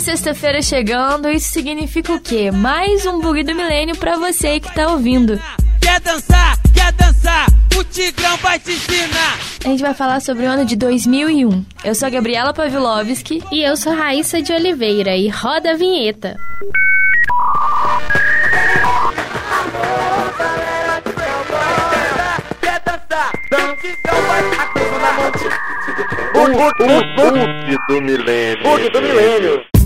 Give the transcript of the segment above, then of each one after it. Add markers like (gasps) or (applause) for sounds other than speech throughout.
sexta-feira chegando, isso significa o quê? Mais um bug do milênio pra você que tá ouvindo. Quer dançar? Quer dançar? O Tigrão vai te ensinar. A gente vai falar sobre o ano de 2001. Eu sou a Gabriela Pavlovski e eu sou Raíssa de Oliveira e roda a vinheta. Quer dançar? Dança então vai a coisa na mão. O bug do milênio. Bug do milênio.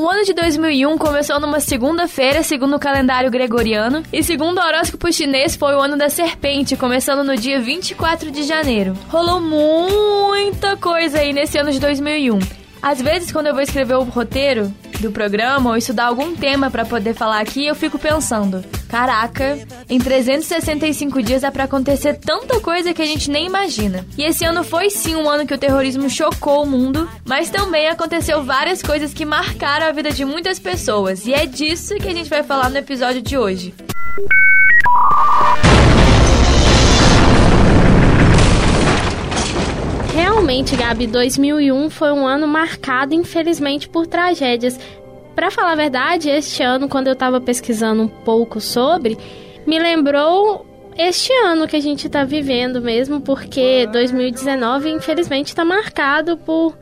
O ano de 2001 começou numa segunda-feira, segundo o calendário gregoriano, e segundo o horóscopo chinês foi o ano da serpente, começando no dia 24 de janeiro. Rolou muita coisa aí nesse ano de 2001. Às vezes, quando eu vou escrever o roteiro do programa ou estudar algum tema para poder falar aqui, eu fico pensando: caraca, em 365 dias é para acontecer tanta coisa que a gente nem imagina. E esse ano foi sim um ano que o terrorismo chocou o mundo, mas também aconteceu várias coisas que marcaram a vida de muitas pessoas, e é disso que a gente vai falar no episódio de hoje. Realmente, Gabi, 2001 foi um ano marcado, infelizmente, por tragédias. Para falar a verdade, este ano, quando eu estava pesquisando um pouco sobre, me lembrou este ano que a gente está vivendo mesmo, porque 2019, infelizmente, está marcado por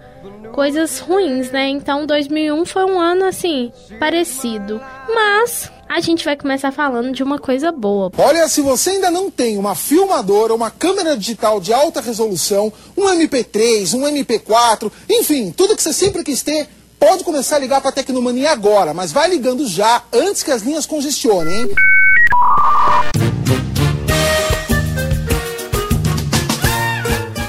coisas ruins, né? Então, 2001 foi um ano assim parecido, mas a gente vai começar falando de uma coisa boa. Olha, se você ainda não tem uma filmadora, uma câmera digital de alta resolução, um MP3, um MP4, enfim, tudo que você sempre quis ter, pode começar a ligar para a Tecnomania agora, mas vai ligando já antes que as linhas congestionem, hein?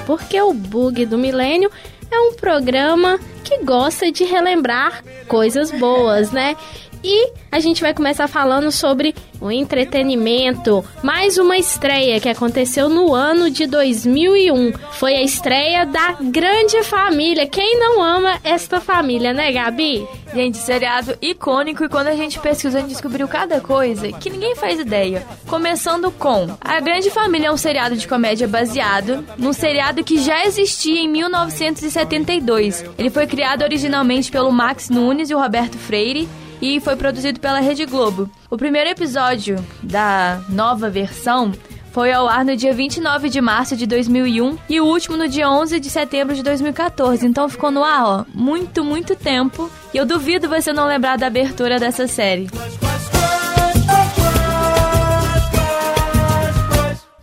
Porque o bug do milênio é um programa que gosta de relembrar coisas boas, né? E a gente vai começar falando sobre o entretenimento. Mais uma estreia que aconteceu no ano de 2001. Foi a estreia da Grande Família. Quem não ama esta família, né, Gabi? Gente, seriado icônico e quando a gente pesquisou, a gente descobriu cada coisa que ninguém faz ideia. Começando com A Grande Família é um seriado de comédia baseado num seriado que já existia em 1972. Ele foi criado originalmente pelo Max Nunes e o Roberto Freire e foi produzido pela Rede Globo. O primeiro episódio da nova versão foi ao ar no dia 29 de março de 2001 e o último no dia 11 de setembro de 2014. Então ficou no ar, ó, muito, muito tempo. E eu duvido você não lembrar da abertura dessa série.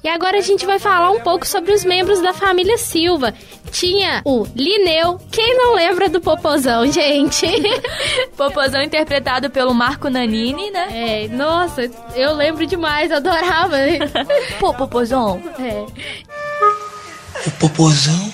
E agora a gente vai falar um pouco sobre os membros da família Silva. Tinha o Lineu. Quem não lembra do Popozão, gente? (laughs) Popozão interpretado pelo Marco Nanini, né? É, nossa, eu lembro demais, adorava. (laughs) Pô, Popozão. É. O Popozão?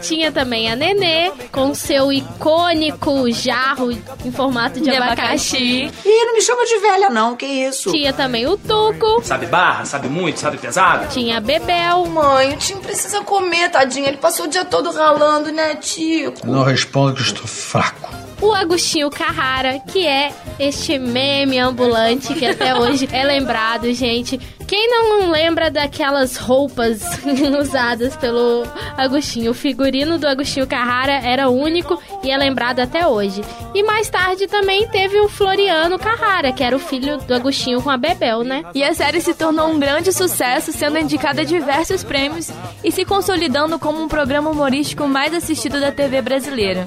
Tinha também a Nenê, com seu icônico jarro em formato de, De abacaxi. abacaxi. Ih, não me chama de velha não, que isso? Tinha também o Tuco, Sabe barra, sabe muito, sabe pesado? tinha a Bebel, Mãe, o Tim precisa comer, tadinho. Ele passou o dia todo ralando, né, Tico? Não respondo que estou fraco. o Agostinho Carrara, que é este meme ambulante que até (laughs) hoje é lembrado, gente. Quem não lembra daquelas roupas (laughs) usadas pelo Agostinho? O figurino do Agostinho Carrara era único e é lembrado até hoje. E mais tarde também teve o Floriano Carrara, que era o filho do Agostinho com a Bebel, né? E a série se tornou um grande sucesso, sendo indicada a diversos prêmios e se consolidando como um programa humorístico mais assistido da TV brasileira.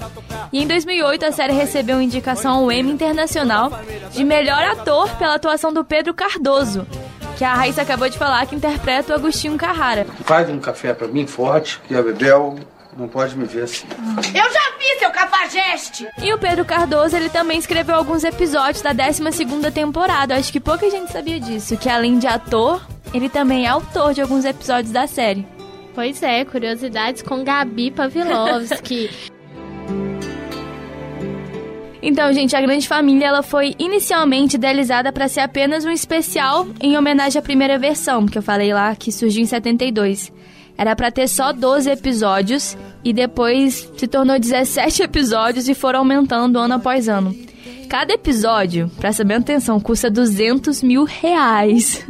E em 2008 a série recebeu indicação ao Emmy Internacional de melhor ator pela atuação do Pedro Cardoso, que a Raíssa acabou de falar que interpreta o Agostinho Carrara. Faz um café pra mim forte, que a Bebel não pode me ver assim. Eu já vi seu cafajeste! E o Pedro Cardoso, ele também escreveu alguns episódios da 12ª temporada. Acho que pouca gente sabia disso, que além de ator, ele também é autor de alguns episódios da série. Pois é, curiosidades com Gabi Pavlovski. (laughs) Então, gente, a Grande Família ela foi inicialmente idealizada para ser apenas um especial em homenagem à primeira versão, que eu falei lá, que surgiu em 72. Era para ter só 12 episódios e depois se tornou 17 episódios e foram aumentando ano após ano. Cada episódio, presta bem atenção, custa 200 mil reais.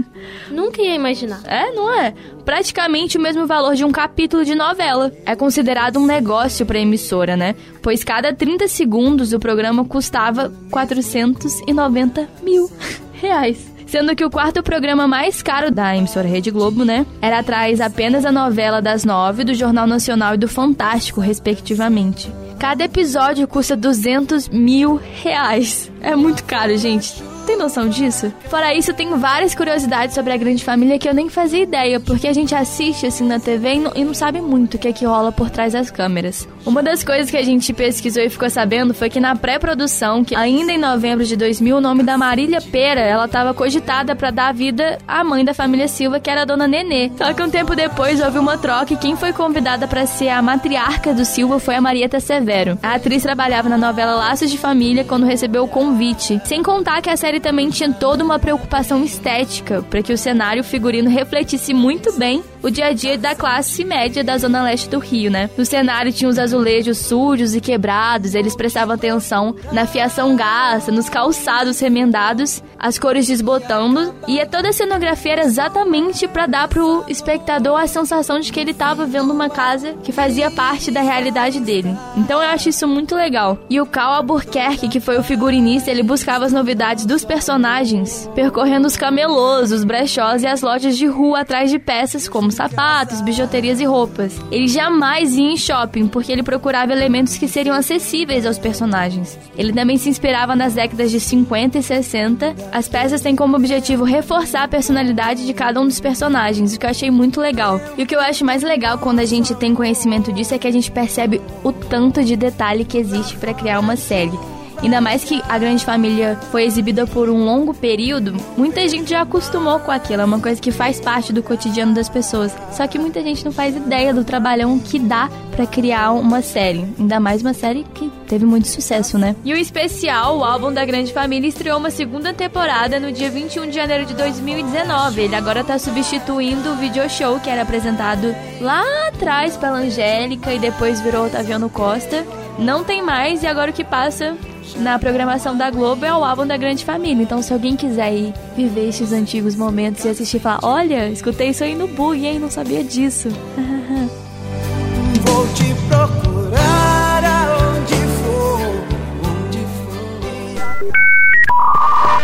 Nunca ia imaginar. É, não é? Praticamente o mesmo valor de um capítulo de novela. É considerado um negócio pra emissora, né? Pois cada 30 segundos o programa custava 490 mil reais. Sendo que o quarto programa mais caro da emissora Rede Globo, né? Era atrás apenas da novela das nove, do Jornal Nacional e do Fantástico, respectivamente. Cada episódio custa 200 mil reais. É muito caro, gente. Tem noção disso? Fora isso, tem várias curiosidades sobre a grande família que eu nem fazia ideia, porque a gente assiste assim na TV e não, e não sabe muito o que é que rola por trás das câmeras. Uma das coisas que a gente pesquisou e ficou sabendo foi que na pré-produção, que ainda em novembro de 2000, o nome da Marília Pera, ela estava cogitada para dar vida à mãe da família Silva, que era a dona Nenê. Só que um tempo depois houve uma troca e quem foi convidada para ser a matriarca do Silva foi a Marieta Severo. A atriz trabalhava na novela Laços de Família quando recebeu o convite. Sem contar que a série também tinha toda uma preocupação estética para que o cenário figurino refletisse muito bem o dia a dia da classe média da zona leste do Rio, né? No cenário tinha os azulejos sujos e quebrados, eles prestavam atenção na fiação gasta, nos calçados remendados, as cores desbotando, e toda a cenografia era exatamente para dar pro espectador a sensação de que ele estava vendo uma casa que fazia parte da realidade dele. Então eu acho isso muito legal. E o Cal Albuquerque, que foi o figurinista, ele buscava as novidades dos personagens, percorrendo os camelôs, os brechós e as lojas de rua atrás de peças como sapatos, bijuterias e roupas. Ele jamais ia em shopping, porque ele procurava elementos que seriam acessíveis aos personagens. Ele também se inspirava nas décadas de 50 e 60. As peças têm como objetivo reforçar a personalidade de cada um dos personagens, o que eu achei muito legal. E o que eu acho mais legal quando a gente tem conhecimento disso é que a gente percebe o tanto de detalhe que existe para criar uma série. Ainda mais que a grande família foi exibida por um longo período, muita gente já acostumou com aquilo, é uma coisa que faz parte do cotidiano das pessoas. Só que muita gente não faz ideia do trabalhão que dá para criar uma série, ainda mais uma série que teve muito sucesso, né? E o especial, o álbum da Grande Família, estreou uma segunda temporada no dia 21 de janeiro de 2019. Ele agora tá substituindo o video show que era apresentado lá atrás pela Angélica e depois virou Otaviano Costa. Não tem mais e agora o que passa na programação da Globo é o álbum da Grande Família. Então, se alguém quiser ir viver esses antigos momentos e assistir e falar: Olha, escutei isso aí no bug, hein? Não sabia disso. (laughs) Vou te procurar aonde for, onde for.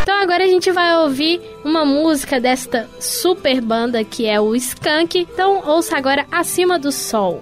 Então agora a gente vai ouvir uma música desta super banda que é o Skank. Então ouça agora Acima do Sol.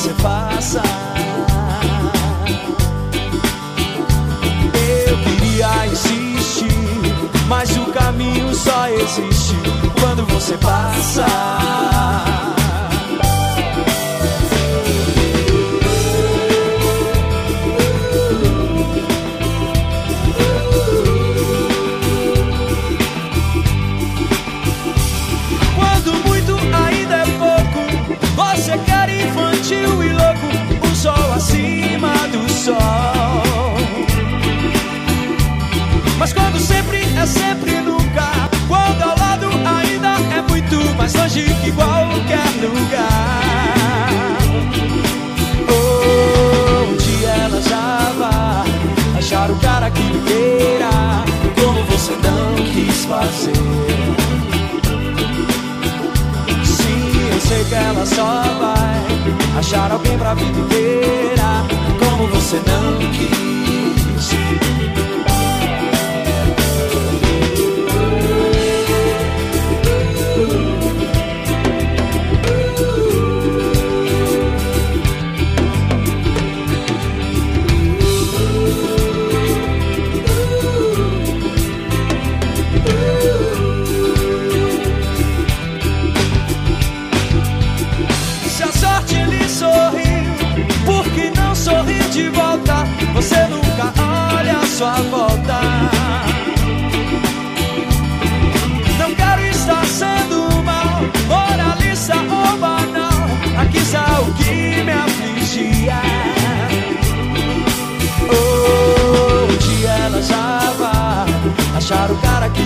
Você faça. Eu queria insistir, mas o caminho só existe quando você passa. Cara que lhe queira, como você não quis fazer. Sim, eu sei que ela só vai achar alguém pra vida inteira, como você não quis.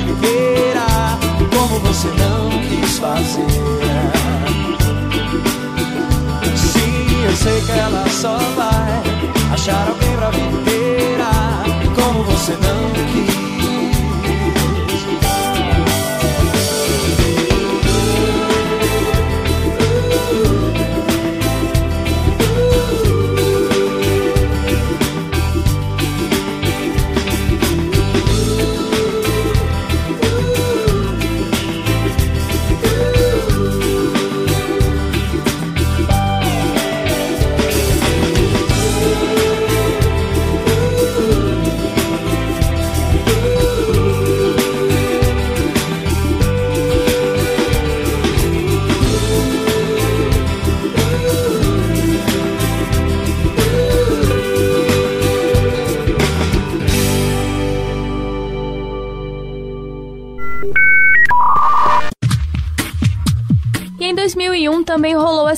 Oliveira, como você não quis fazer. Sim, eu sei que ela só vai achar alguém pra viverá como você não quis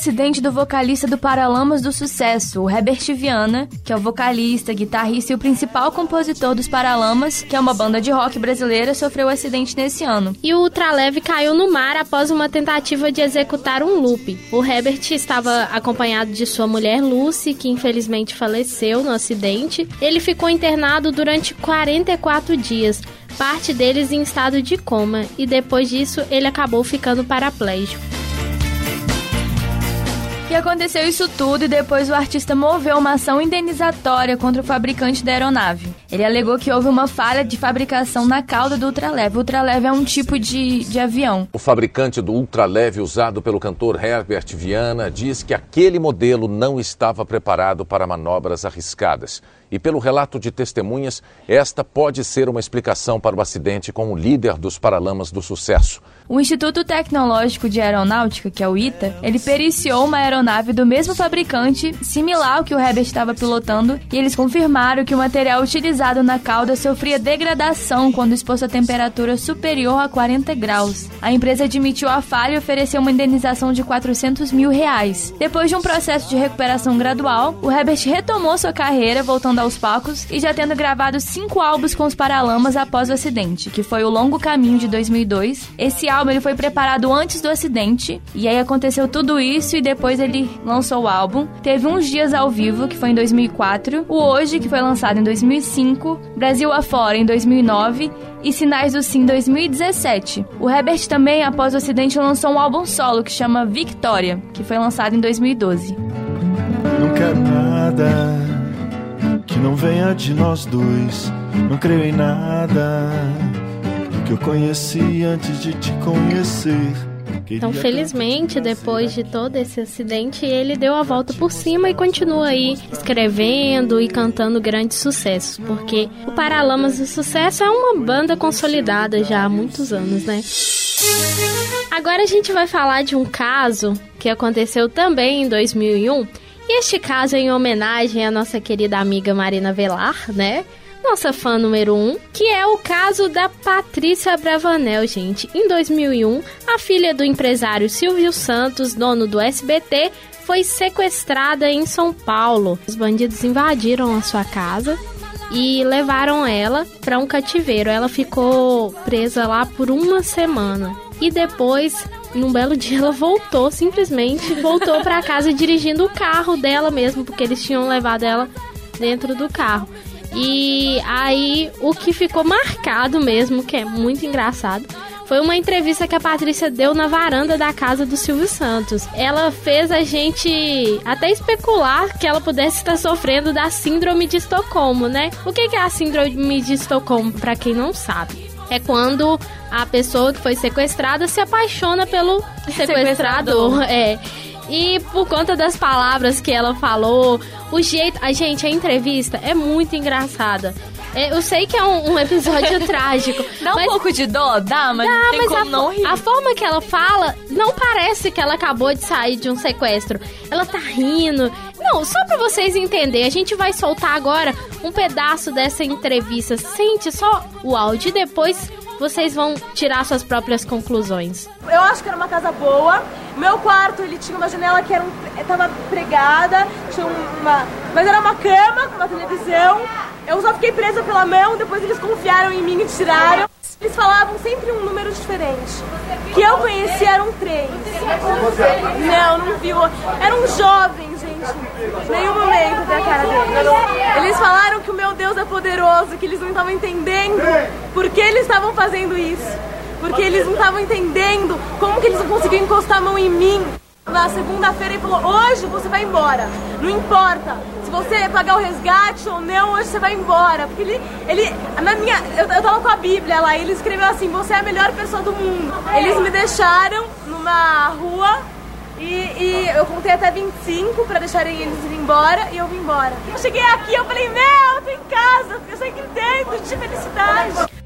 acidente do vocalista do Paralamas do Sucesso, o Herbert Viana, que é o vocalista, guitarrista e o principal compositor dos Paralamas, que é uma banda de rock brasileira, sofreu um acidente nesse ano. E o ultraleve caiu no mar após uma tentativa de executar um loop. O Herbert estava acompanhado de sua mulher Lucy, que infelizmente faleceu no acidente. Ele ficou internado durante 44 dias, parte deles em estado de coma, e depois disso ele acabou ficando paraplégico. E aconteceu isso tudo e depois o artista moveu uma ação indenizatória contra o fabricante da aeronave. Ele alegou que houve uma falha de fabricação na cauda do ultraleve. O ultraleve é um tipo de, de avião. O fabricante do ultraleve usado pelo cantor Herbert Viana diz que aquele modelo não estava preparado para manobras arriscadas. E pelo relato de testemunhas, esta pode ser uma explicação para o acidente com o líder dos Paralamas do Sucesso. O Instituto Tecnológico de Aeronáutica, que é o ITA, ele periciou uma aeronave do mesmo fabricante, similar ao que o Herbert estava pilotando, e eles confirmaram que o material utilizado na cauda sofria degradação quando exposto a temperatura superior a 40 graus. A empresa admitiu a falha e ofereceu uma indenização de 400 mil reais. Depois de um processo de recuperação gradual, o Herbert retomou sua carreira, voltando aos palcos e já tendo gravado cinco álbuns com os Paralamas após o acidente, que foi o Longo Caminho de 2002. Esse álbum ele foi preparado antes do acidente e aí aconteceu tudo isso e depois ele lançou o álbum. Teve uns dias ao vivo, que foi em 2004, o Hoje, que foi lançado em 2005, Brasil Afora em 2009 e Sinais do Sim 2017. O Herbert também, após o acidente, lançou um álbum solo que chama Victoria, que foi lançado em 2012. Não quero nada que não venha de nós dois. Não creio em nada que eu conheci antes de te conhecer. Então, felizmente, depois de todo esse acidente, ele deu a volta por cima e continua aí escrevendo e cantando grandes sucessos, porque o Paralamas do Sucesso é uma banda consolidada já há muitos anos, né? Agora a gente vai falar de um caso que aconteceu também em 2001. E este caso é em homenagem à nossa querida amiga Marina Velar, né? Nossa fã número 1, um, que é o caso da Patrícia Bravanel, gente. Em 2001, a filha do empresário Silvio Santos, dono do SBT, foi sequestrada em São Paulo. Os bandidos invadiram a sua casa e levaram ela para um cativeiro. Ela ficou presa lá por uma semana. E depois, num belo dia, ela voltou, simplesmente voltou para casa dirigindo o carro dela mesmo, porque eles tinham levado ela dentro do carro. E aí, o que ficou marcado mesmo, que é muito engraçado, foi uma entrevista que a Patrícia deu na varanda da casa do Silvio Santos. Ela fez a gente até especular que ela pudesse estar sofrendo da síndrome de Estocolmo, né? O que é a síndrome de Estocolmo, para quem não sabe? É quando a pessoa que foi sequestrada se apaixona pelo sequestrador. É. E por conta das palavras que ela falou, o jeito. A gente, a entrevista é muito engraçada. É, eu sei que é um, um episódio (laughs) trágico. Dá um pouco de dó, dá, mas dá, não tem mas como a, não rir. a forma que ela fala não parece que ela acabou de sair de um sequestro. Ela tá rindo. Não, só pra vocês entenderem, a gente vai soltar agora um pedaço dessa entrevista. Sente só o áudio e depois vocês vão tirar suas próprias conclusões. Eu acho que era uma casa boa. Meu quarto, ele tinha uma janela que era um, tava pregada, tinha uma, mas era uma cama com uma televisão. Eu só fiquei presa pela mão, depois eles confiaram em mim e tiraram. Eles falavam sempre um número diferente diferente. Que eu conheci eram três. Não, não viu. Eram jovens, gente. Nenhum momento da cara deles. Eles falaram que o meu Deus é poderoso, que eles não estavam entendendo por que eles estavam fazendo isso. Porque eles não estavam entendendo como que eles não conseguiam encostar a mão em mim. Na segunda-feira ele falou, hoje você vai embora. Não importa se você pagar o resgate ou não, hoje você vai embora. Porque ele, ele na minha, eu, eu tava com a Bíblia lá e ele escreveu assim, você é a melhor pessoa do mundo. Eles me deixaram numa rua e, e eu contei até 25 pra deixarem eles ir embora e eu vim embora. Eu cheguei aqui, eu falei, meu, eu tô em casa, eu saí gritando de felicidade.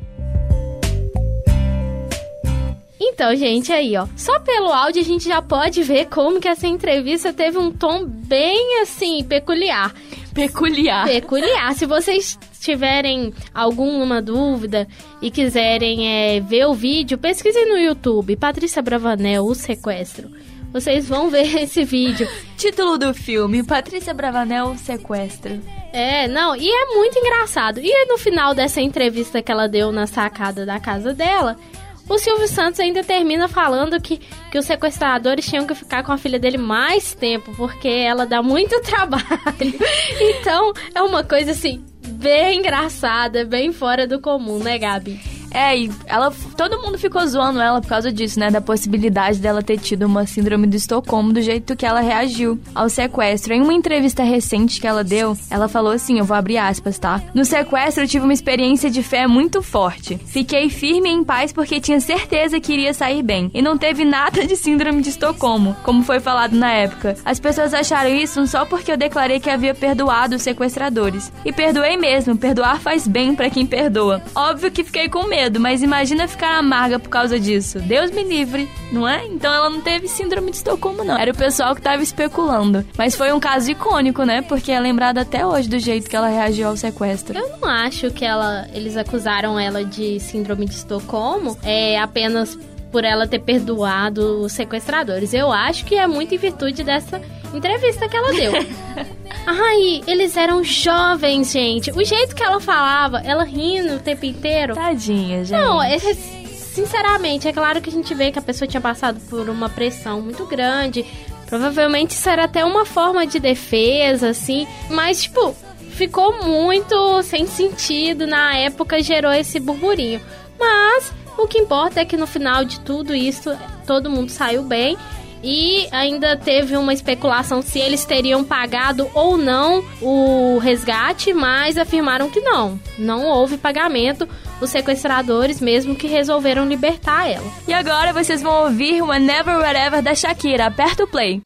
Então, gente, aí, ó. Só pelo áudio a gente já pode ver como que essa entrevista teve um tom bem assim, peculiar. Peculiar. Peculiar. Se vocês tiverem alguma dúvida e quiserem é, ver o vídeo, pesquisem no YouTube. Patrícia Bravanel, o sequestro. Vocês vão ver (laughs) esse vídeo. Título do filme: Patrícia Bravanel, sequestro. É, não, e é muito engraçado. E no final dessa entrevista que ela deu na sacada da casa dela, o Silvio Santos ainda termina falando que, que os sequestradores tinham que ficar com a filha dele mais tempo, porque ela dá muito (laughs) trabalho. então, é uma coisa assim, bem engraçada, bem fora do comum, né, Gabi? É, e ela, todo mundo ficou zoando ela por causa disso, né? Da possibilidade dela ter tido uma síndrome do Estocolmo do jeito que ela reagiu ao sequestro. Em uma entrevista recente que ela deu, ela falou assim: eu vou abrir aspas, tá? No sequestro eu tive uma experiência de fé muito forte. Fiquei firme e em paz porque tinha certeza que iria sair bem. E não teve nada de síndrome de Estocolmo, como foi falado na época. As pessoas acharam isso só porque eu declarei que havia perdoado os sequestradores. E perdoei mesmo, perdoar faz bem para quem perdoa. Óbvio que fiquei com medo medo, mas imagina ficar amarga por causa disso. Deus me livre, não é? Então ela não teve síndrome de Estocolmo, não. Era o pessoal que tava especulando. Mas foi um caso icônico, né? Porque é lembrado até hoje do jeito que ela reagiu ao sequestro. Eu não acho que ela, eles acusaram ela de síndrome de Estocolmo é apenas por ela ter perdoado os sequestradores. Eu acho que é muito em virtude dessa entrevista que ela deu. (laughs) Ai, eles eram jovens, gente. O jeito que ela falava, ela rindo o tempo inteiro. Tadinha, gente. Não, é, sinceramente, é claro que a gente vê que a pessoa tinha passado por uma pressão muito grande. Provavelmente isso era até uma forma de defesa, assim. Mas, tipo, ficou muito sem sentido. Na época gerou esse burburinho. Mas o que importa é que no final de tudo isso, todo mundo saiu bem. E ainda teve uma especulação se eles teriam pagado ou não o resgate, mas afirmaram que não. Não houve pagamento. Os sequestradores mesmo que resolveram libertar ela. E agora vocês vão ouvir uma Never Whatever da Shakira. Aperta o play.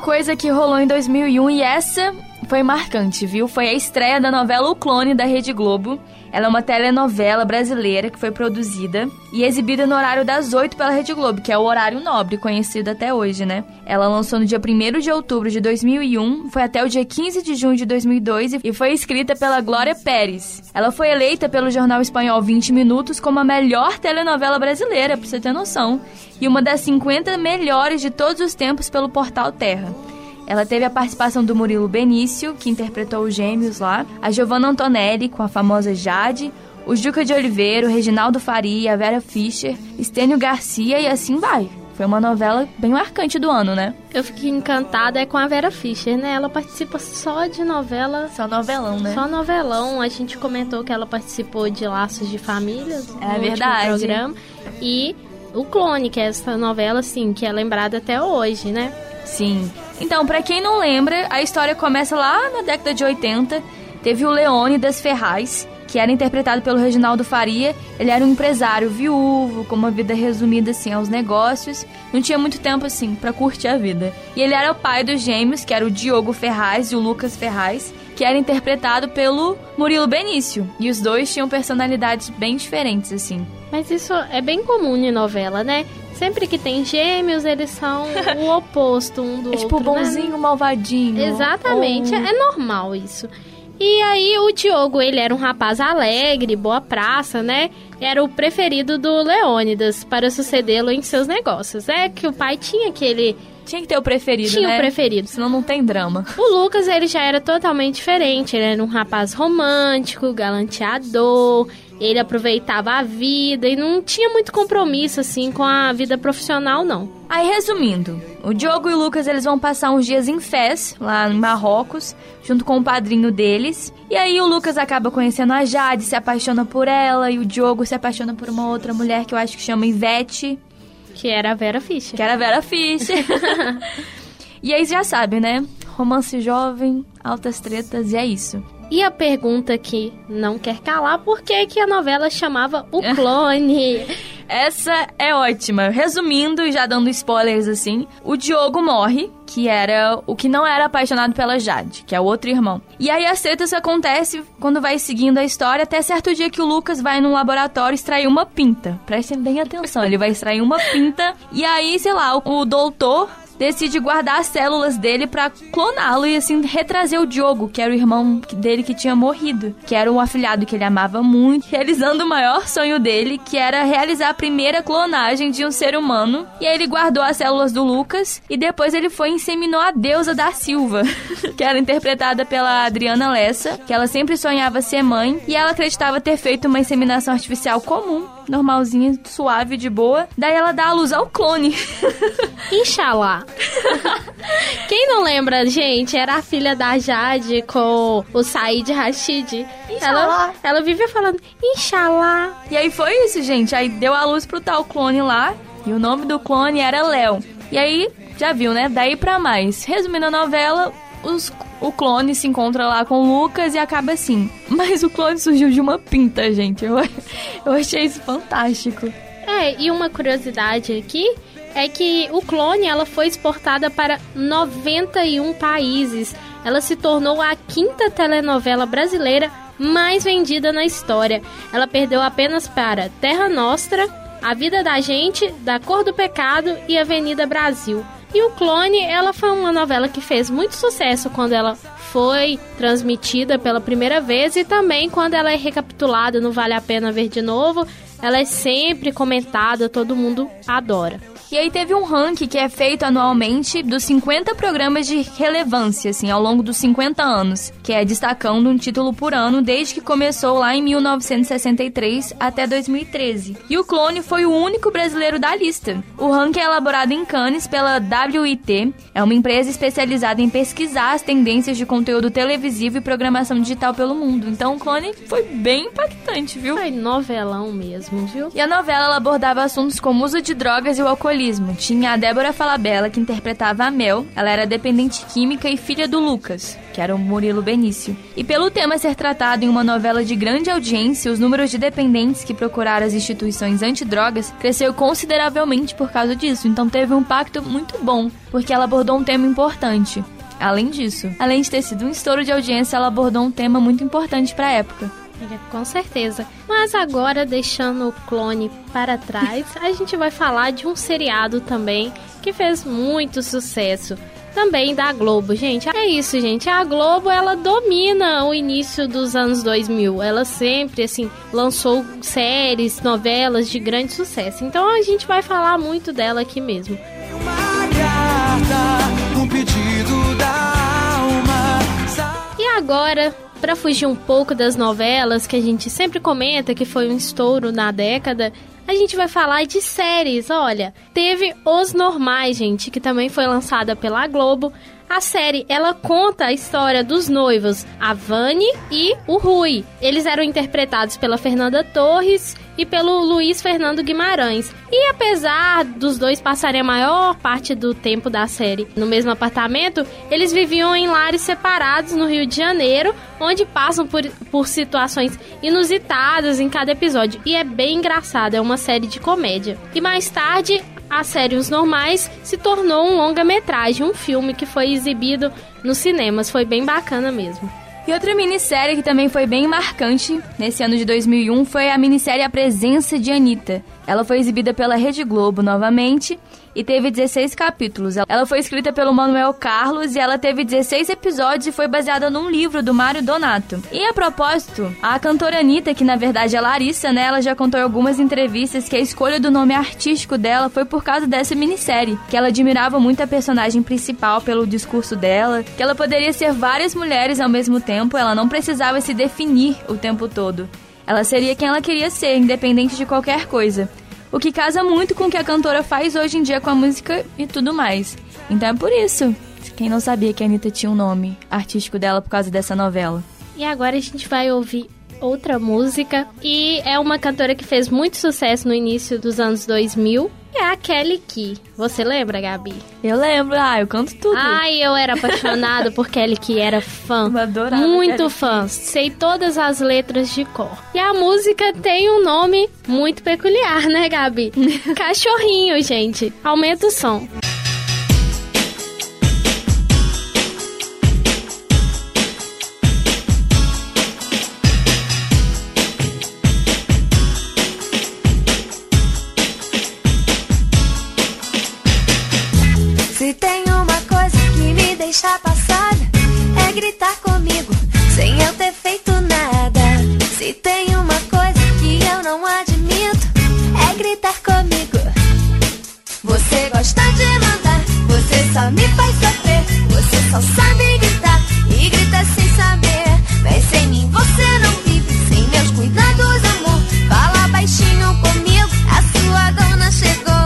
Coisa que rolou em 2001 e essa foi marcante, viu? Foi a estreia da novela O Clone da Rede Globo. Ela é uma telenovela brasileira que foi produzida e exibida no horário das 8 pela Rede Globo, que é o horário nobre, conhecido até hoje, né? Ela lançou no dia 1 de outubro de 2001, foi até o dia 15 de junho de 2002 e foi escrita pela Glória Pérez. Ela foi eleita pelo jornal espanhol 20 Minutos como a melhor telenovela brasileira, pra você ter noção, e uma das 50 melhores de todos os tempos pelo portal Terra. Ela teve a participação do Murilo Benício, que interpretou os gêmeos lá, a Giovanna Antonelli, com a famosa Jade, o Juca de Oliveira, o Reginaldo Faria, a Vera Fischer, Estênio Garcia e assim vai. Foi uma novela bem marcante do ano, né? Eu fiquei encantada é com a Vera Fischer, né? Ela participa só de novela. Só novelão, né? Só novelão. A gente comentou que ela participou de Laços de Famílias. É verdade. programa. E o Clone, que é essa novela, assim, que é lembrada até hoje, né? Sim. Então, para quem não lembra, a história começa lá na década de 80. Teve o Leônidas Ferraz, que era interpretado pelo Reginaldo Faria. Ele era um empresário viúvo, com uma vida resumida assim aos negócios. Não tinha muito tempo assim para curtir a vida. E ele era o pai dos gêmeos, que era o Diogo Ferraz e o Lucas Ferraz, que era interpretado pelo Murilo Benício. E os dois tinham personalidades bem diferentes assim. Mas isso é bem comum em novela, né? Sempre que tem gêmeos, eles são o (laughs) oposto um do é outro. tipo bonzinho, né? malvadinho. Exatamente, Ou... é normal isso. E aí o Diogo, ele era um rapaz alegre, boa praça, né? Era o preferido do Leônidas para sucedê-lo em seus negócios. É que o pai tinha aquele tinha que ter o preferido, Tinha né? o preferido. Senão não tem drama. O Lucas, ele já era totalmente diferente. Ele era um rapaz romântico, galanteador. Ele aproveitava a vida e não tinha muito compromisso, assim, com a vida profissional, não. Aí, resumindo, o Diogo e o Lucas, eles vão passar uns dias em Fez, lá em Marrocos, junto com o padrinho deles. E aí o Lucas acaba conhecendo a Jade, se apaixona por ela, e o Diogo se apaixona por uma outra mulher que eu acho que chama Ivete. Que era a Vera Fischer. Que era a Vera Fischer. (laughs) e aí já sabe, né? Romance jovem, altas tretas, e é isso. E a pergunta que não quer calar, por que, que a novela chamava O (laughs) Clone? Essa é ótima. Resumindo e já dando spoilers assim, o Diogo morre, que era o que não era apaixonado pela Jade, que é o outro irmão. E aí as tretas acontecem quando vai seguindo a história, até certo dia que o Lucas vai no laboratório extrair uma pinta. Prestem bem atenção, ele vai extrair uma pinta e aí, sei lá, o doutor decide guardar as células dele para cloná-lo e assim retrazer o Diogo, que era o irmão dele que tinha morrido, que era um afilhado que ele amava muito, (laughs) realizando o maior sonho dele, que era realizar a primeira clonagem de um ser humano. E aí ele guardou as células do Lucas e depois ele foi e inseminou a deusa da Silva, (laughs) que era interpretada pela Adriana Lessa, que ela sempre sonhava ser mãe e ela acreditava ter feito uma inseminação artificial comum, normalzinha, suave, de boa. Daí ela dá a luz ao clone. (laughs) Inxalá. Quem não lembra, gente, era a filha da Jade com o Said Rashid. Ela, ela vivia falando, Inxalá. E aí foi isso, gente. Aí deu a luz pro tal clone lá. E o nome do clone era Léo. E aí, já viu, né? Daí pra mais. Resumindo a novela, os, o clone se encontra lá com o Lucas e acaba assim. Mas o clone surgiu de uma pinta, gente. Eu, (laughs) eu achei isso fantástico. É, e uma curiosidade aqui é que o clone ela foi exportada para 91 países. Ela se tornou a quinta telenovela brasileira mais vendida na história. Ela perdeu apenas para Terra Nostra, A Vida da Gente, Da Cor do Pecado e Avenida Brasil. E o Clone, ela foi uma novela que fez muito sucesso quando ela foi transmitida pela primeira vez e também quando ela é recapitulada no Vale a Pena Ver de Novo. Ela é sempre comentada, todo mundo adora. E aí teve um ranking que é feito anualmente dos 50 programas de relevância, assim, ao longo dos 50 anos, que é destacando um título por ano desde que começou lá em 1963 até 2013. E o Clone foi o único brasileiro da lista. O ranking é elaborado em Cannes pela WIT, é uma empresa especializada em pesquisar as tendências de conteúdo televisivo e programação digital pelo mundo. Então o Clone foi bem impactante, viu? Foi novelão mesmo, viu? E a novela ela abordava assuntos como uso de drogas e o alcoolismo jornalismo. Tinha a Débora Falabella, que interpretava a Mel. Ela era dependente química e filha do Lucas, que era o Murilo Benício. E pelo tema ser tratado em uma novela de grande audiência, os números de dependentes que procuraram as instituições antidrogas cresceu consideravelmente por causa disso. Então teve um impacto muito bom, porque ela abordou um tema importante. Além disso, além de ter sido um estouro de audiência, ela abordou um tema muito importante para a época. Com certeza. Mas agora, deixando o clone para trás, a gente vai falar de um seriado também que fez muito sucesso. Também da Globo, gente. É isso, gente. A Globo, ela domina o início dos anos 2000. Ela sempre, assim, lançou séries, novelas de grande sucesso. Então a gente vai falar muito dela aqui mesmo. Um pedido da alma. E agora, para fugir um pouco das novelas que a gente sempre comenta que foi um estouro na década, a gente vai falar de séries. Olha, teve Os Normais, gente, que também foi lançada pela Globo. A série, ela conta a história dos noivos, a Vani e o Rui. Eles eram interpretados pela Fernanda Torres e pelo Luiz Fernando Guimarães. E apesar dos dois passarem a maior parte do tempo da série no mesmo apartamento, eles viviam em lares separados no Rio de Janeiro, onde passam por, por situações inusitadas em cada episódio. E é bem engraçado, é uma série de comédia. E mais tarde, a série Os Normais se tornou um longa-metragem, um filme que foi exibido nos cinemas. Foi bem bacana mesmo. E outra minissérie que também foi bem marcante nesse ano de 2001 foi a minissérie A Presença de Anitta. Ela foi exibida pela Rede Globo novamente e teve 16 capítulos. Ela foi escrita pelo Manuel Carlos e ela teve 16 episódios e foi baseada num livro do Mário Donato. E a propósito, a cantora Anitta, que na verdade é Larissa, né, ela já contou em algumas entrevistas que a escolha do nome artístico dela foi por causa dessa minissérie, que ela admirava muito a personagem principal pelo discurso dela, que ela poderia ser várias mulheres ao mesmo tempo, ela não precisava se definir o tempo todo. Ela seria quem ela queria ser, independente de qualquer coisa o que casa muito com o que a cantora faz hoje em dia com a música e tudo mais. Então é por isso. Quem não sabia que a Anitta tinha um nome artístico dela por causa dessa novela. E agora a gente vai ouvir outra música e é uma cantora que fez muito sucesso no início dos anos 2000. É a Kelly Key. Você lembra, Gabi? Eu lembro. Ah, eu canto tudo. Ai, eu era apaixonada por Kelly Key, era fã. Eu adorava Muito fã. Sei todas as letras de cor. E a música tem um nome muito peculiar, né, Gabi? (laughs) Cachorrinho, gente. Aumenta o som. É gritar comigo, sem eu ter feito nada. Se tem uma coisa que eu não admito, é gritar comigo. Você gosta de mandar, você só me faz sofrer. Você só sabe gritar e grita sem saber. Mas sem mim você não vive, sem meus cuidados, amor. Fala baixinho comigo, a sua dona chegou.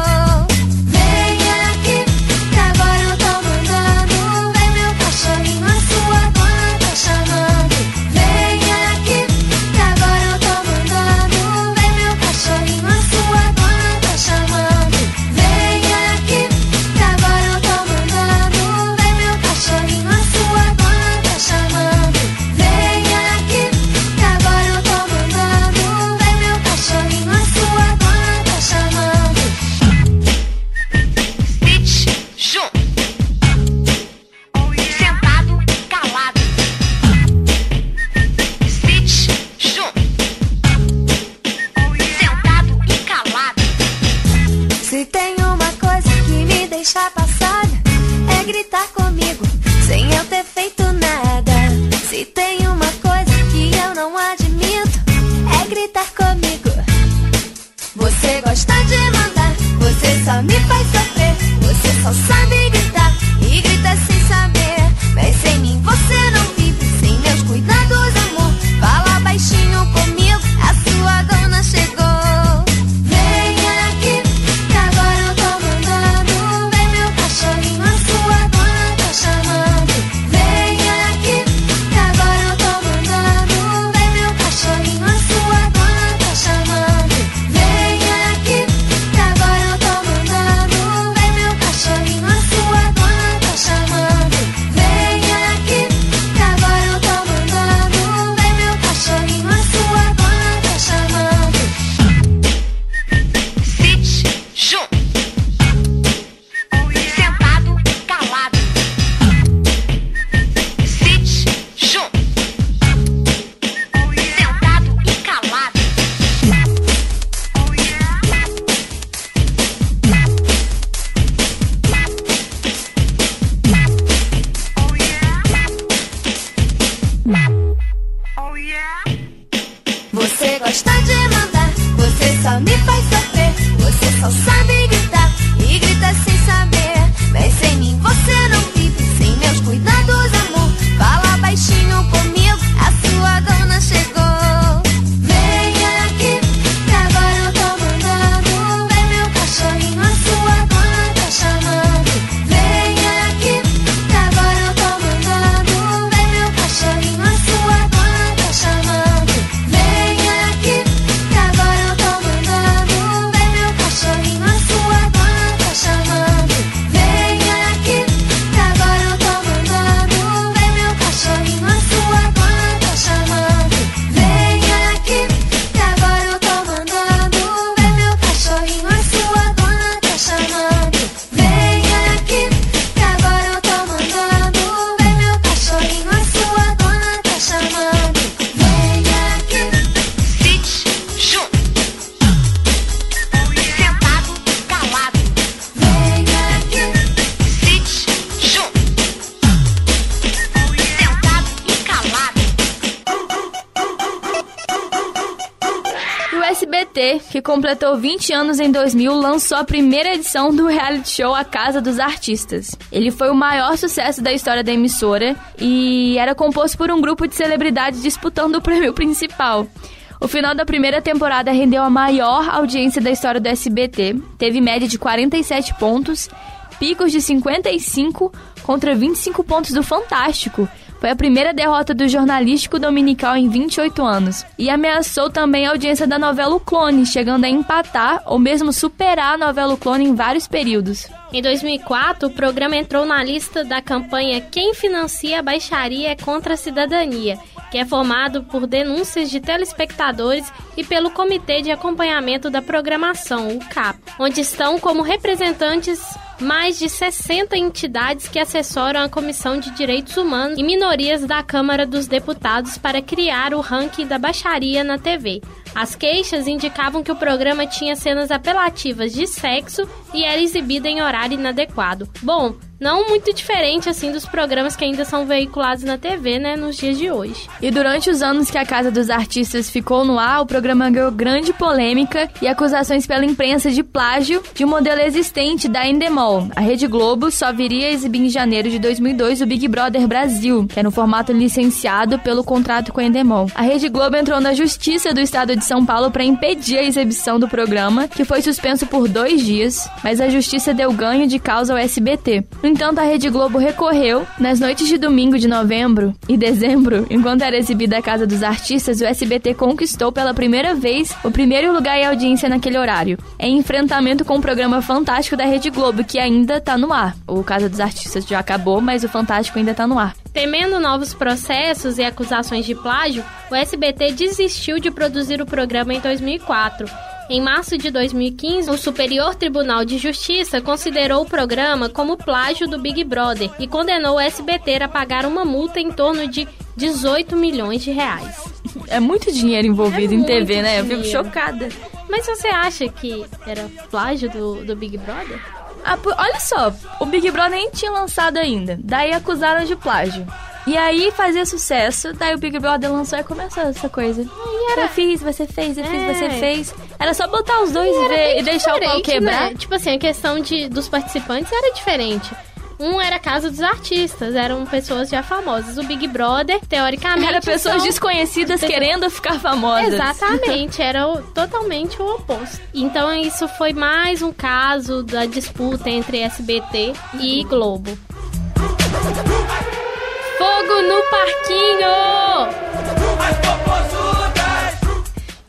gritar comigo sem eu ter feito nada. Se tem uma coisa que eu não admito, é gritar comigo. Você gosta de mandar, você só me faz sofrer. Você só sabe gritar e grita sem saber. Mas sem mim você não completou 20 anos em 2000, lançou a primeira edição do reality show A Casa dos Artistas. Ele foi o maior sucesso da história da emissora e era composto por um grupo de celebridades disputando o prêmio (laughs) principal. O final da primeira temporada rendeu a maior audiência da história do SBT. Teve média de 47 pontos, picos de 55 contra 25 pontos do Fantástico. Foi a primeira derrota do jornalístico dominical em 28 anos. E ameaçou também a audiência da novela O Clone, chegando a empatar ou mesmo superar a novela O Clone em vários períodos. Em 2004, o programa entrou na lista da campanha Quem Financia a Baixaria contra a Cidadania, que é formado por denúncias de telespectadores e pelo Comitê de Acompanhamento da Programação, o CAP, onde estão como representantes mais de 60 entidades que assessoram a Comissão de Direitos Humanos e Minorias da Câmara dos Deputados para criar o ranking da baixaria na TV. As queixas indicavam que o programa tinha cenas apelativas de sexo e era exibido em horário inadequado. Bom, não muito diferente assim dos programas que ainda são veiculados na TV, né, nos dias de hoje. E durante os anos que a Casa dos Artistas ficou no ar, o programa ganhou grande polêmica e acusações pela imprensa de plágio de um modelo existente da Endemol. A Rede Globo só viria a exibir em janeiro de 2002 o Big Brother Brasil, que é no formato licenciado pelo contrato com a Endemol. A Rede Globo entrou na Justiça do Estado de São Paulo para impedir a exibição do programa, que foi suspenso por dois dias, mas a Justiça deu ganho de causa ao SBT. No entanto, a Rede Globo recorreu. Nas noites de domingo de novembro e dezembro, enquanto era exibida a Casa dos Artistas, o SBT conquistou pela primeira vez o primeiro lugar em audiência naquele horário. Em enfrentamento com o programa Fantástico da Rede Globo, que ainda tá no ar. O Casa dos Artistas já acabou, mas o Fantástico ainda tá no ar. Temendo novos processos e acusações de plágio, o SBT desistiu de produzir o programa em 2004. Em março de 2015, o Superior Tribunal de Justiça considerou o programa como plágio do Big Brother e condenou o SBT a pagar uma multa em torno de 18 milhões de reais. É muito dinheiro envolvido É em TV, muito né? Eu fico dinheiro. chocada. Mas você acha que era plágio do, do Big Brother? Ah, olha só, o Big Brother nem tinha lançado ainda. Daí acusaram de plágio. E aí fazia sucesso, daí o Big Brother lançou e começou essa coisa. Eu fiz, você fez, eu fiz, É. você fez. Era só botar os dois e, ver, e deixar o pau quebrar. né? Tipo assim, a questão de, dos participantes era diferente. Um era Casa dos Artistas, eram pessoas já famosas. O Big Brother, teoricamente. Era pessoas são desconhecidas pessoas- querendo ficar famosas. Exatamente, (laughs) era o- totalmente o oposto. Então isso foi mais um caso da disputa entre SBT e Globo. Fogo no parquinho!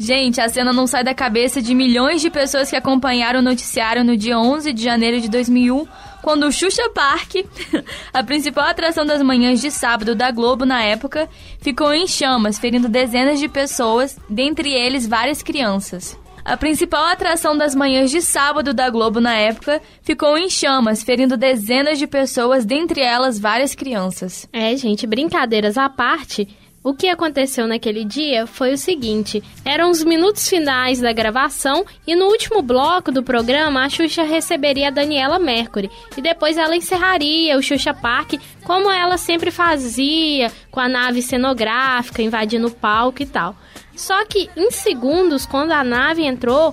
Gente, a cena não sai da cabeça de milhões de pessoas que acompanharam o noticiário no dia 11 de janeiro de 2001, quando o Xuxa Park, (laughs) a principal atração das manhãs de sábado da Globo na época, ficou em chamas, ferindo dezenas de pessoas, dentre eles várias crianças. A principal atração das manhãs de sábado da Globo na época ficou em chamas, ferindo dezenas de pessoas, dentre elas várias crianças. É, gente, brincadeiras à parte, o que aconteceu naquele dia foi o seguinte: eram os minutos finais da gravação e no último bloco do programa a Xuxa receberia a Daniela Mercury e depois ela encerraria o Xuxa Park como ela sempre fazia, com a nave cenográfica invadindo o palco e tal. Só que em segundos, quando a nave entrou,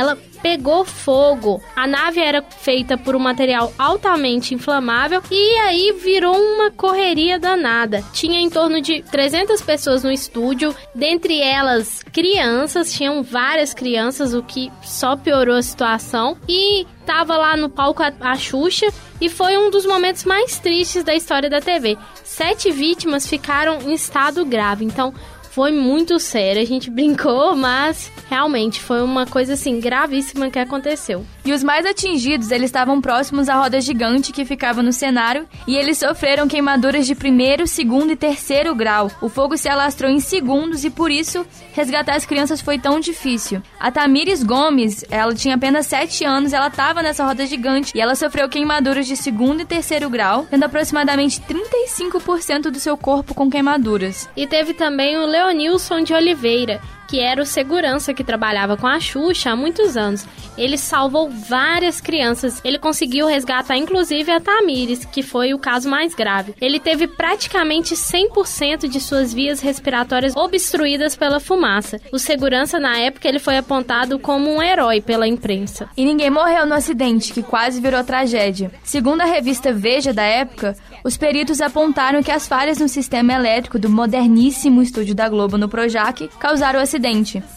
ela pegou fogo. A nave era feita por um material altamente inflamável e aí virou uma correria danada. Tinha em torno de 300 pessoas no estúdio, dentre elas crianças, tinham várias crianças, o que só piorou a situação. E tava lá no palco a, a Xuxa e foi um dos momentos mais tristes da história da TV. Sete vítimas ficaram em estado grave, então foi muito sério. A gente (laughs) brincou, mas realmente foi uma coisa assim gravíssima que aconteceu. E os mais atingidos, eles estavam próximos à roda gigante que ficava no cenário e eles sofreram queimaduras de primeiro, segundo e terceiro grau. O fogo se alastrou em segundos e por isso resgatar as crianças foi tão difícil. A Tamires Gomes, ela tinha apenas 7 anos, ela estava nessa roda gigante e ela sofreu queimaduras de segundo e terceiro grau, tendo aproximadamente 35% do seu corpo com queimaduras. E teve também o Leonilson de Oliveira, que era o segurança que trabalhava com a Xuxa há muitos anos. Ele salvou várias crianças. Ele conseguiu resgatar inclusive a Tamires, que foi o caso mais grave. Ele teve praticamente 100% de suas vias respiratórias obstruídas pela fumaça. O segurança na época ele foi apontado como um herói pela imprensa. E ninguém morreu no acidente, que quase virou tragédia. Segundo a revista Veja da época, os peritos apontaram que as falhas no sistema elétrico do moderníssimo estúdio da Globo no Projac causaram o acidente.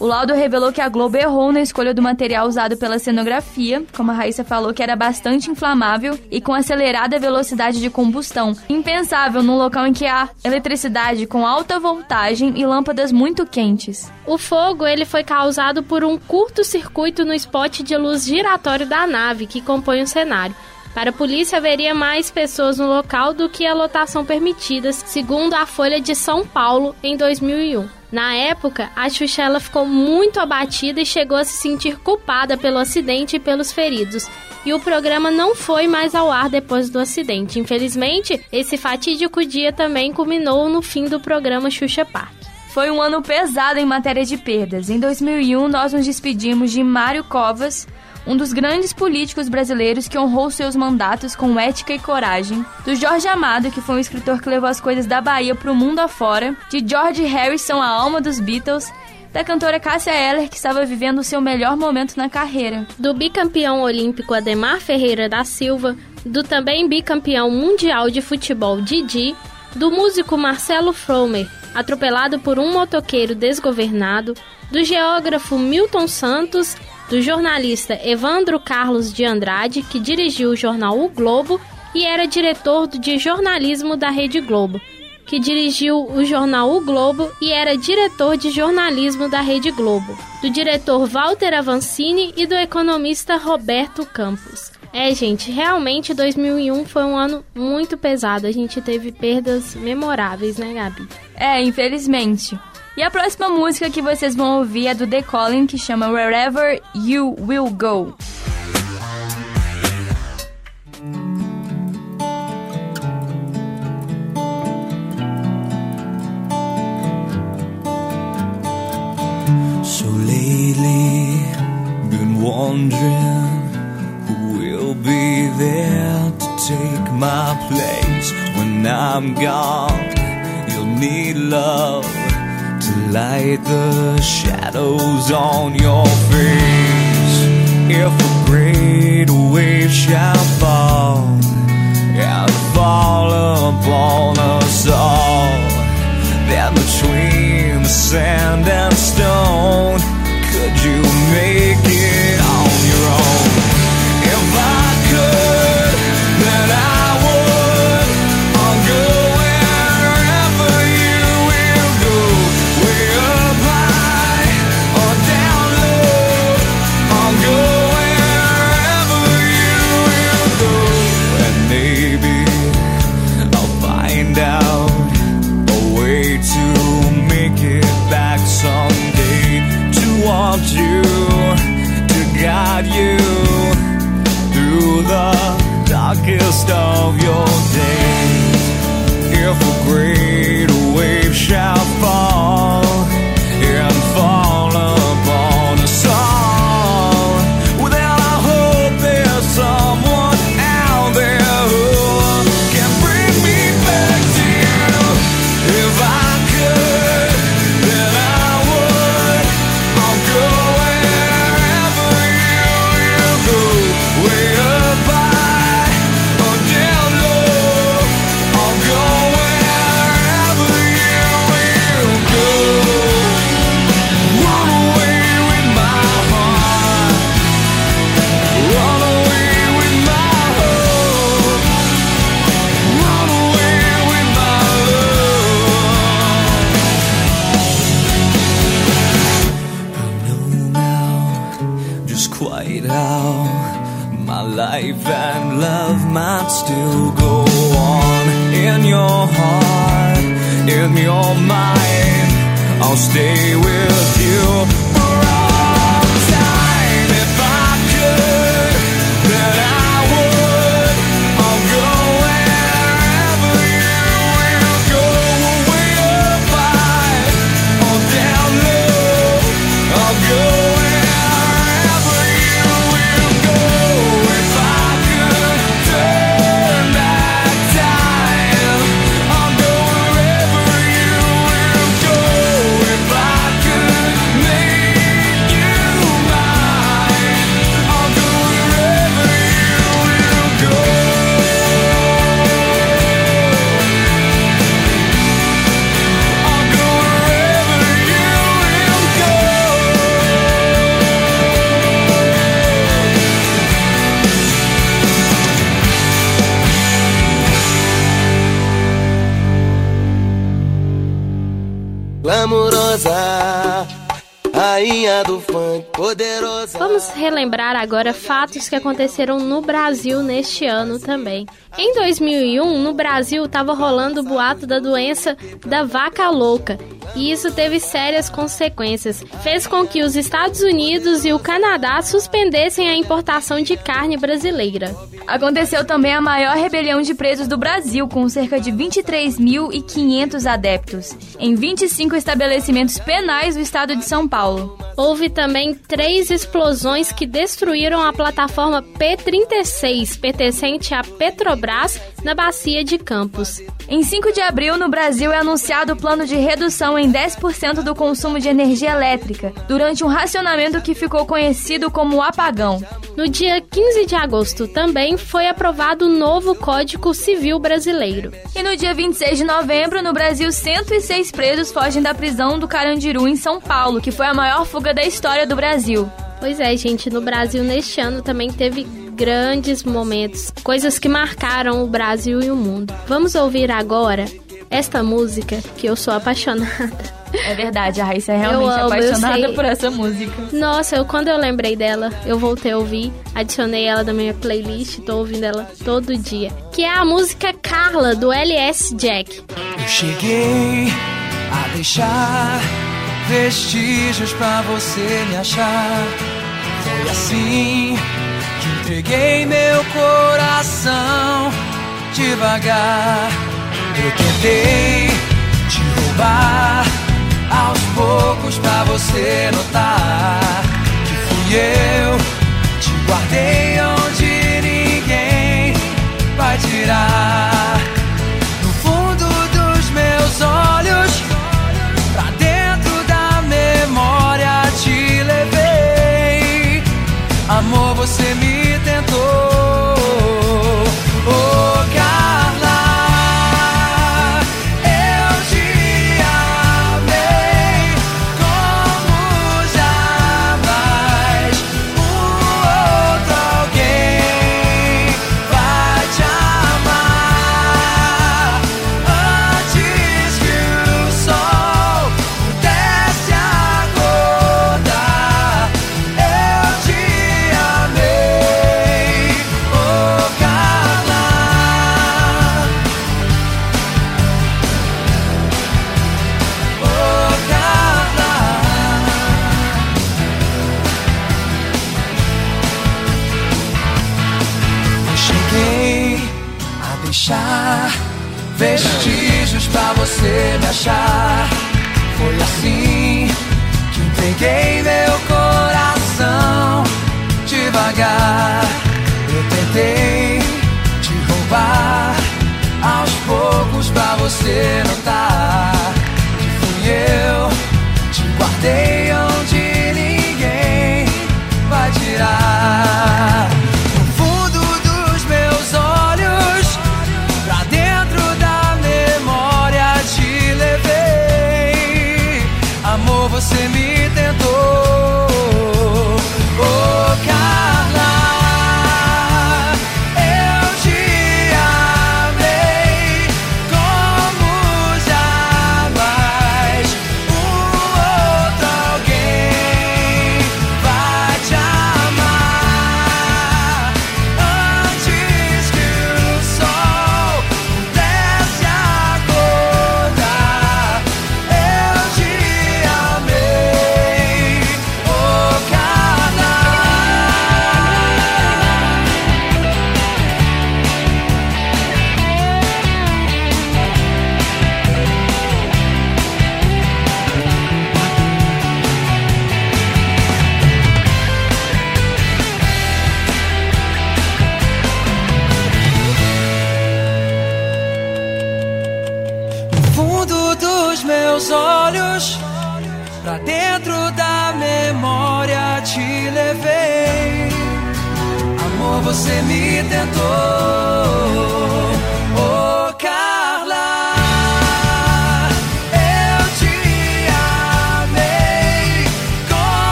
O laudo revelou que a Globo errou na escolha do material usado pela cenografia, como a Raíssa falou, que era bastante inflamável e com acelerada velocidade de combustão, impensável num local em que há eletricidade com alta voltagem e lâmpadas muito quentes. O fogo ele foi causado por um curto-circuito no spot de luz giratório da nave que compõe o cenário. Para a polícia, haveria mais pessoas no local do que a lotação permitida, segundo a Folha de São Paulo em 2001. Na época, a Xuxa ela ficou muito abatida e chegou a se sentir culpada pelo acidente e pelos feridos. E o programa não foi mais ao ar depois do acidente. Infelizmente, esse fatídico dia também culminou no fim do programa Xuxa Park. Foi um ano pesado em matéria de perdas. Em 2001, nós nos despedimos de Mário Covas, um dos grandes políticos brasileiros que honrou seus mandatos com ética e coragem, do Jorge Amado, que foi um escritor que levou as coisas da Bahia para o mundo afora, de George Harrison, a alma dos Beatles, da cantora Cássia Eller, que estava vivendo o seu melhor momento na carreira. Do bicampeão olímpico Ademar Ferreira da Silva, do também bicampeão mundial de futebol Didi, do músico Marcelo Fromer, atropelado por um motoqueiro desgovernado, do geógrafo Milton Santos do jornalista Evandro Carlos de Andrade, que dirigiu o jornal O Globo e era diretor de jornalismo da Rede Globo, que dirigiu o jornal O Globo e era diretor de jornalismo da Rede Globo, do diretor Walter Avancini e do economista Roberto Campos. É, gente, realmente 2001 foi um ano muito pesado. A gente teve perdas memoráveis, né, Gabi? É, infelizmente. E a próxima música que vocês vão ouvir é do The Calling, que chama Wherever You Will Go. So lately, been wondering who will be there to take my place when I'm gone. You'll need love to light the shadows on your face. If a great wave shall fall and fall upon us all, then between the sand and stone, could you make it darkest of your days. If a great wave shall go on in your heart, in your mind. I'll stay with you rainha do funk, poderosa. Vamos relembrar agora fatos que aconteceram no Brasil neste ano também. Em 2001, no Brasil estava rolando o boato da doença da vaca louca, e isso teve sérias consequências. Fez com que os Estados Unidos e o Canadá suspendessem a importação de carne brasileira. Aconteceu também a maior rebelião de presos do Brasil, com cerca de 23.500 adeptos, em 25 estabelecimentos penais do estado de São Paulo. Houve também três explosões que destruíram a plataforma P-36, pertencente à Petrobras, na Bacia de Campos. Em 5 de abril, no Brasil, é anunciado o plano de redução em 10% do consumo de energia elétrica, durante um racionamento que ficou conhecido como apagão. No dia 15 de agosto também foi aprovado o novo Código Civil Brasileiro. E no dia 26 de novembro, no Brasil, 106 presos fogem da prisão do Carandiru, em São Paulo, que foi a maior fuga da história do Brasil. Pois é, gente, no Brasil neste ano também teve grandes momentos, coisas que marcaram o Brasil e o mundo. Vamos ouvir agora esta música que eu sou apaixonada. É verdade, a Raíssa é realmente amo, apaixonada por essa música. Nossa, eu, quando eu lembrei dela, eu voltei a ouvir, adicionei ela na minha playlist, tô ouvindo ela todo dia. Que é a música Carla, do LS Jack. Eu cheguei a deixar vestígios pra você me achar. Foi assim que entreguei meu coração devagar. Eu tentei te roubar aos poucos pra você notar que fui eu. Te guardei onde ninguém vai tirar. Amor, você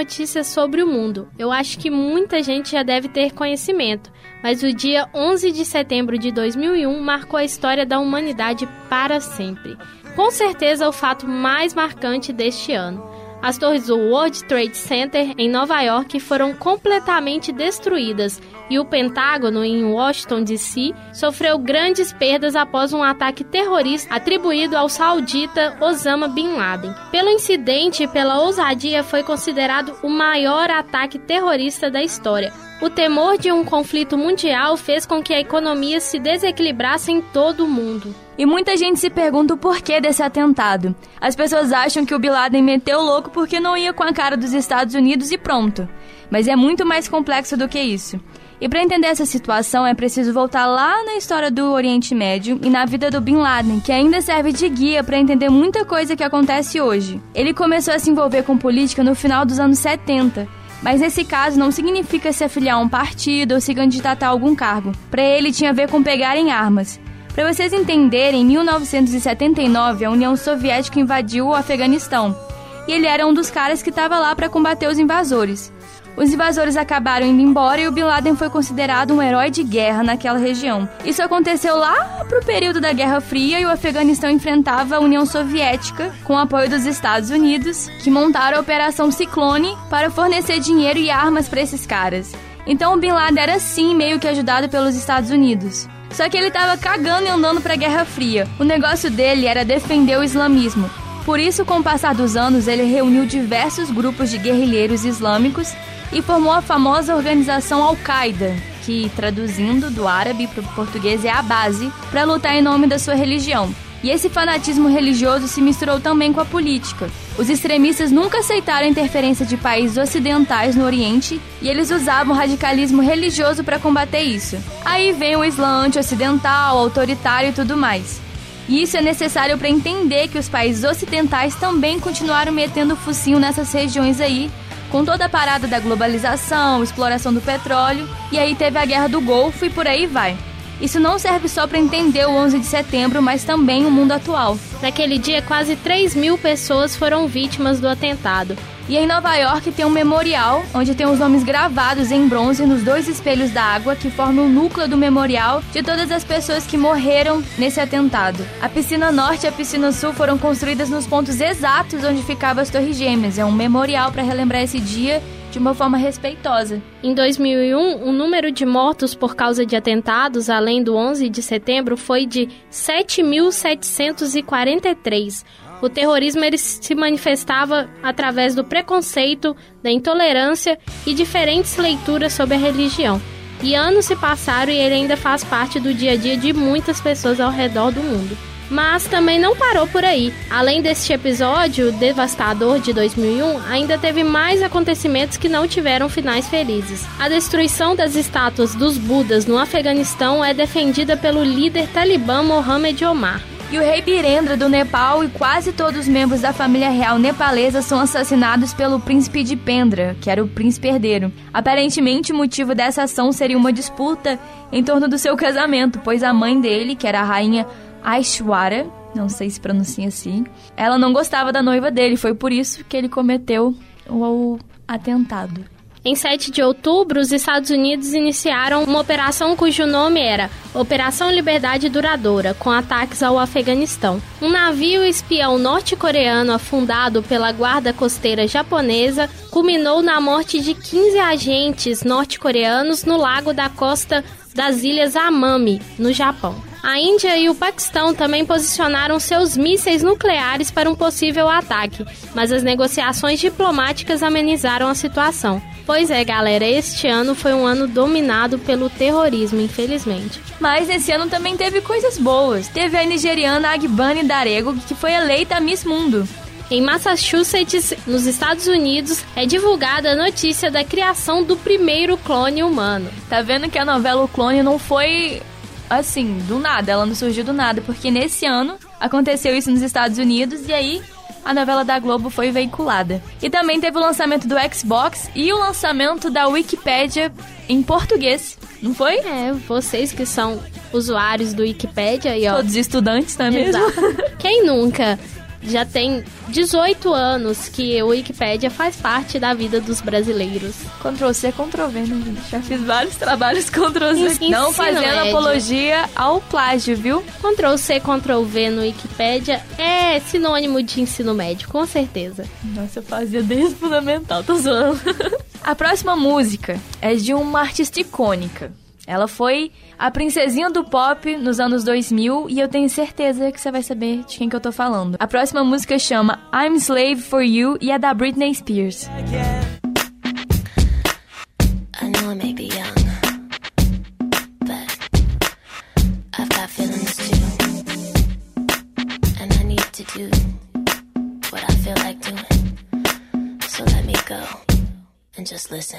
Notícias sobre o mundo. Eu acho que muita gente já deve ter conhecimento, mas o dia 11 de setembro de 2001 marcou a história da humanidade para sempre. Com certeza o fato mais marcante deste ano. As torres do World Trade Center em Nova York foram completamente destruídas e o Pentágono em Washington DC sofreu grandes perdas após um ataque terrorista atribuído ao saudita Osama Bin Laden. Pelo incidente e pela ousadia foi considerado o maior ataque terrorista da história. O temor de um conflito mundial fez com que a economia se desequilibrasse em todo o mundo. E muita gente se pergunta o porquê desse atentado. As pessoas acham que o Bin Laden meteu louco porque não ia com a cara dos Estados Unidos e pronto. Mas é muito mais complexo do que isso. E para entender essa situação é preciso voltar lá na história do Oriente Médio e na vida do Bin Laden, que ainda serve de guia para entender muita coisa que acontece hoje. Ele começou a se envolver com política no final dos anos 70. Mas nesse caso não significa se afiliar a um partido ou se candidatar a algum cargo. Para ele tinha a ver com pegarem armas. Para vocês entenderem, em 1979 a União Soviética invadiu o Afeganistão. E ele era um dos caras que estava lá para combater os invasores. Os invasores acabaram indo embora e o Bin Laden foi considerado um herói de guerra naquela região. Isso aconteceu lá pro período da Guerra Fria e o Afeganistão enfrentava a União Soviética com apoio dos Estados Unidos, que montaram a Operação Ciclone para fornecer dinheiro e armas para esses caras. Então o Bin Laden era sim meio que ajudado pelos Estados Unidos. Só que ele tava cagando e andando pra Guerra Fria. O negócio dele era defender o islamismo. Por isso, com o passar dos anos, ele reuniu diversos grupos de guerrilheiros islâmicos e formou a famosa organização Al-Qaeda, que traduzindo do árabe para o português é a base, para lutar em nome da sua religião. E esse fanatismo religioso se misturou também com a política. Os extremistas nunca aceitaram a interferência de países ocidentais no Oriente e eles usavam o radicalismo religioso para combater isso. Aí vem o Islã anti-ocidental, autoritário e tudo mais. E isso é necessário para entender que os países ocidentais também continuaram metendo focinho nessas regiões aí, com toda a parada da globalização, exploração do petróleo, e aí teve a guerra do Golfo e por aí vai. Isso não serve só para entender o 11 de setembro, mas também o mundo atual. Naquele dia, quase 3 mil pessoas foram vítimas do atentado. E em Nova York tem um memorial onde tem os nomes gravados em bronze nos dois espelhos da água que formam o núcleo do memorial de todas as pessoas que morreram nesse atentado. A piscina norte e a piscina sul foram construídas nos pontos exatos onde ficavam as Torres Gêmeas. É um memorial para relembrar esse dia de uma forma respeitosa. Em 2001, o número de mortos por causa de atentados, além do 11 de setembro, foi de 7.743. O terrorismo ele se manifestava através do preconceito, da intolerância e diferentes leituras sobre a religião. E anos se passaram e ele ainda faz parte do dia a dia de muitas pessoas ao redor do mundo. Mas também não parou por aí. Além deste episódio devastador de 2001, ainda teve mais acontecimentos que não tiveram finais felizes. A destruição das estátuas dos Budas no Afeganistão é defendida pelo líder talibã Mohamed Omar. E o rei Birendra do Nepal e quase todos os membros da família real nepalesa são assassinados pelo príncipe de Pendra, que era o príncipe herdeiro. Aparentemente, o motivo dessa ação seria uma disputa em torno do seu casamento, pois a mãe dele, que era a rainha Aishwara, não sei se pronuncia assim, ela não gostava da noiva dele, foi por isso que ele cometeu o atentado. Em 7 de outubro, os Estados Unidos iniciaram uma operação cujo nome era Operação Liberdade Duradoura, com ataques ao Afeganistão. Um navio espião norte-coreano afundado pela guarda costeira japonesa culminou na morte de 15 agentes norte-coreanos no lago da costa das ilhas Amami, no Japão. A Índia e o Paquistão também posicionaram seus mísseis nucleares para um possível ataque, mas as negociações diplomáticas amenizaram a situação. Pois é, galera, este ano foi um ano dominado pelo terrorismo, infelizmente. Mas esse ano também teve coisas boas. Teve a nigeriana Agbani Darego, que foi eleita Miss Mundo. Em Massachusetts, nos Estados Unidos, é divulgada a notícia da criação do primeiro clone humano. Tá vendo que a novela O Clone não foi assim, do nada, ela não surgiu do nada, porque nesse ano aconteceu isso nos Estados Unidos e aí a novela da Globo foi veiculada. E também teve o lançamento do Xbox e o lançamento da Wikipédia em português, não foi? É, vocês que são usuários do Wikipédia e ó. Todos estudantes, não é mesmo? Exato. (laughs) Quem nunca? Já tem 18 anos que o Wikipédia faz parte da vida dos brasileiros. Ctrl C, Ctrl V, né, gente? Já fiz vários trabalhos (laughs) Ctrl C. Ensino Não fazendo médio. apologia ao plágio, viu? Ctrl C, Ctrl V no Wikipédia é sinônimo de ensino médio, com certeza. Nossa, eu fazia desde fundamental, tô zoando. (laughs) A próxima música é de uma artista icônica. Ela foi a princesinha do pop nos anos 2000 e eu tenho certeza que você vai saber de quem que eu tô falando. A próxima música chama I'm Slave for You e é da Britney Spears. I know I may be young, do what I feel like doing. So let me go and just listen.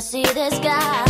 see the sky.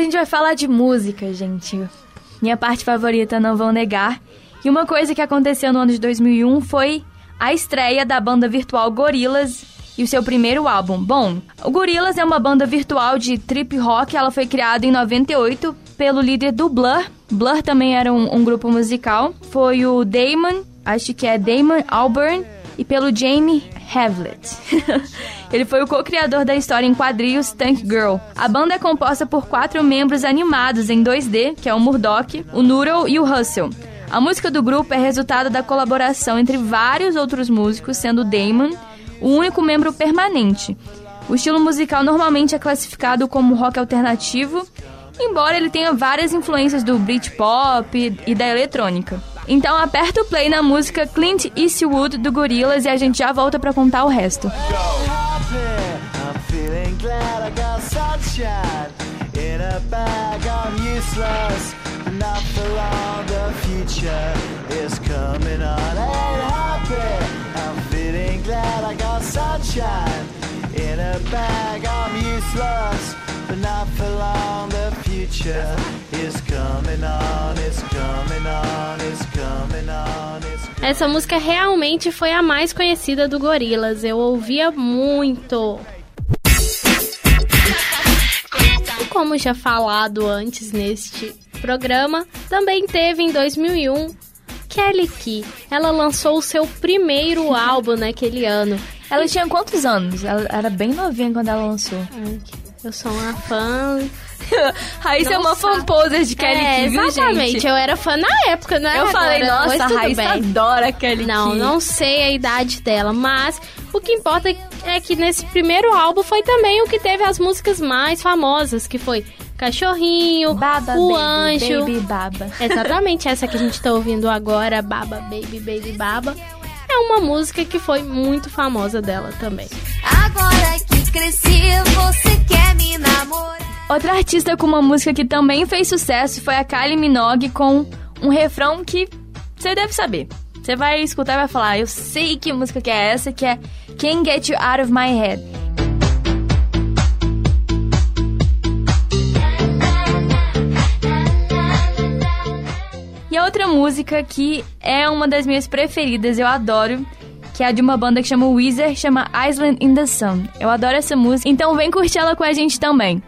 A gente vai falar de música, gente. Minha parte favorita, não vão negar. E uma coisa que aconteceu no ano de 2001 foi a estreia da banda virtual Gorillaz e o seu primeiro álbum. Bom, o Gorillaz é uma banda virtual de trip rock. Ela foi criada em 98 pelo líder do Blur. Blur também era um, um grupo musical. Foi o Damon, acho que é Damon Albarn, e pelo Jamie Havlet. (laughs) Ele foi o co-criador da história em quadrinhos Tank Girl. A banda é composta por quatro membros animados em 2D, que é o Murdoch, o Noodle e o Russell. A música do grupo é resultado da colaboração entre vários outros músicos, sendo Damon o único membro permanente. O estilo musical normalmente é classificado como rock alternativo, embora ele tenha várias influências do Britpop e da eletrônica. Então aperta o play na música Clint Eastwood do Gorillaz e a gente já volta para contar o resto. I'm Essa música realmente foi a mais conhecida do Gorillaz. Eu ouvia muito. E como já falado antes neste programa, também teve em 2001 Kelly Key. Ela lançou o seu primeiro álbum naquele ano. Ela tinha quantos anos? Ela era bem novinha quando ela lançou. Eu sou uma fã. (laughs) Raíssa é uma Nossa. fanposer de Kelly é, Key, viu, exatamente. gente? Eu era fã na época, né? Eu falei, Agora, nossa, mas a Raíssa bem. adora Kelly Não, Key. não sei a idade dela, mas o que importa é que nesse primeiro álbum foi também o que teve as músicas mais famosas, que foi Cachorrinho, Baba, O baby, Anjo. baby, baba. (laughs) Exatamente essa que a gente tá ouvindo agora, Baba Baby Baby Baba. É uma música que foi muito famosa dela também. Agora que cresci, você quer me namorar? Outra artista com uma música que também fez sucesso foi a Kylie Minogue com um refrão que você deve saber. Você vai escutar e vai falar, eu sei que música que é essa, que é Can't Get You Out of My Head. E a outra música que é uma das minhas preferidas, eu adoro, que é de uma banda que chama Weezer, chama Island in the Sun. Eu adoro essa música, então vem curtir ela com a gente também.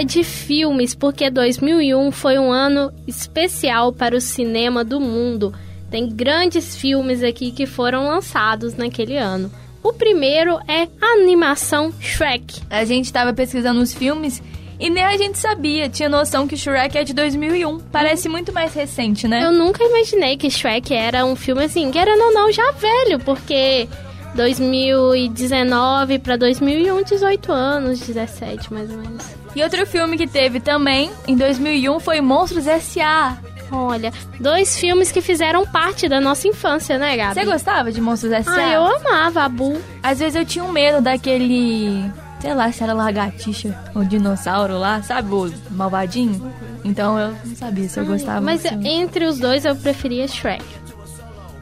Agora de filmes, porque 2001 foi um ano especial para o cinema do mundo. Tem grandes filmes aqui que foram lançados naquele ano. O primeiro é a animação Shrek. A gente tava pesquisando os filmes e nem a gente sabia, tinha noção que Shrek é de 2001. Parece muito mais recente, né? Eu nunca imaginei que Shrek era um filme assim, querendo ou não, já velho, porque 2019 para 2001, 18 anos, 17 mais ou menos. E outro filme que teve também em 2001 foi Monstros S.A. Olha, dois filmes que fizeram parte da nossa infância, né, Gabi? Você gostava de Monstros S.A.? Ah, eu amava a Bu. Às vezes eu tinha um medo daquele. Sei lá, se era lagartixa ou dinossauro lá, sabe? O malvadinho. Então eu não sabia se eu gostava. Mas assim. entre os dois eu preferia Shrek.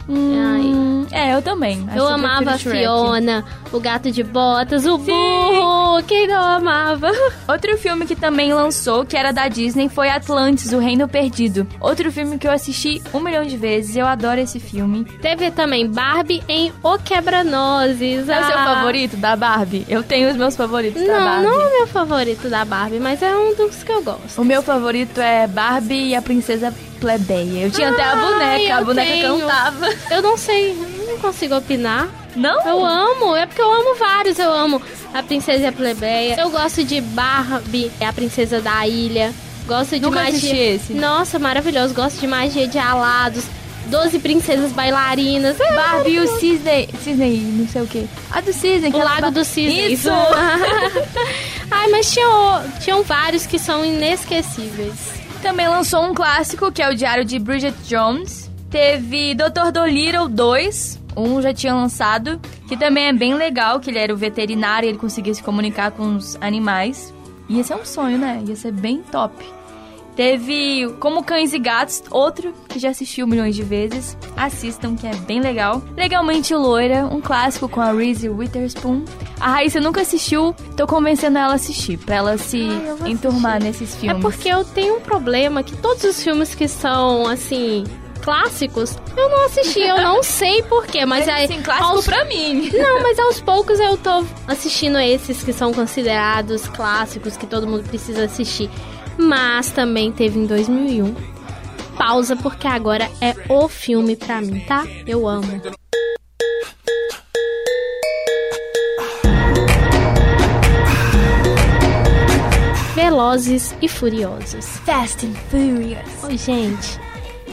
Hum, é, eu também. Acho eu amava a. Fiona, o gato de botas, o burro. Quem não amava? (laughs) Outro filme que também lançou, que era da Disney, foi Atlantis, O Reino Perdido. Outro filme que eu assisti um milhão de vezes. Eu adoro esse filme. Teve também Barbie em O Quebra-Nozes. É o seu Ah. favorito da Barbie? Eu tenho os meus favoritos da Não, Barbie. não é o meu favorito da Barbie, mas é um dos que eu gosto. O meu favorito é Barbie e a Princesa Plebeia. Eu tinha até a boneca, a boneca tenho. cantava. Eu não sei, eu não consigo opinar. Não? Eu amo, é porque eu amo vários. Eu amo a Princesa e a Plebeia. Eu gosto de Barbie, a Princesa da Ilha. Gosto de Nunca magia. esse. Nossa, maravilhoso. Gosto de magia de alados. Doze princesas bailarinas. É Barbie e o. Cisne, Cisne, não sei o que. A do Cisne, que O Lago ba- do Cisne. Isso! (laughs) Ai, mas tinha, o- tinham vários que são inesquecíveis. Também lançou um clássico, que é o Diário de Bridget Jones. Teve Dr. Dolittle 2, um já tinha lançado, que também é bem legal, que ele era o veterinário e ele conseguia se comunicar com os animais. Ia ser um sonho, né? Ia ser bem top. Teve Como Cães e Gatos, outro que já assistiu milhões de vezes. Assistam, que é bem legal. Legalmente Loira, um clássico com a Reese Witherspoon. A Raíssa nunca assistiu, tô convencendo ela a assistir, pra ela se vou enturmar nesses É filmes. porque eu tenho um problema que todos os filmes que são, assim, clássicos, eu não assisti, eu não (laughs) sei porquê, mas Mas, aí... assim, clássico aos- pra mim. Não, mas aos poucos eu tô assistindo esses que são considerados clássicos, que todo mundo precisa assistir. Mas também teve em 2001. Pausa, porque agora é o filme pra mim, tá? Eu amo. Velozes e Furiosos. Fast and Furious. Ô, gente,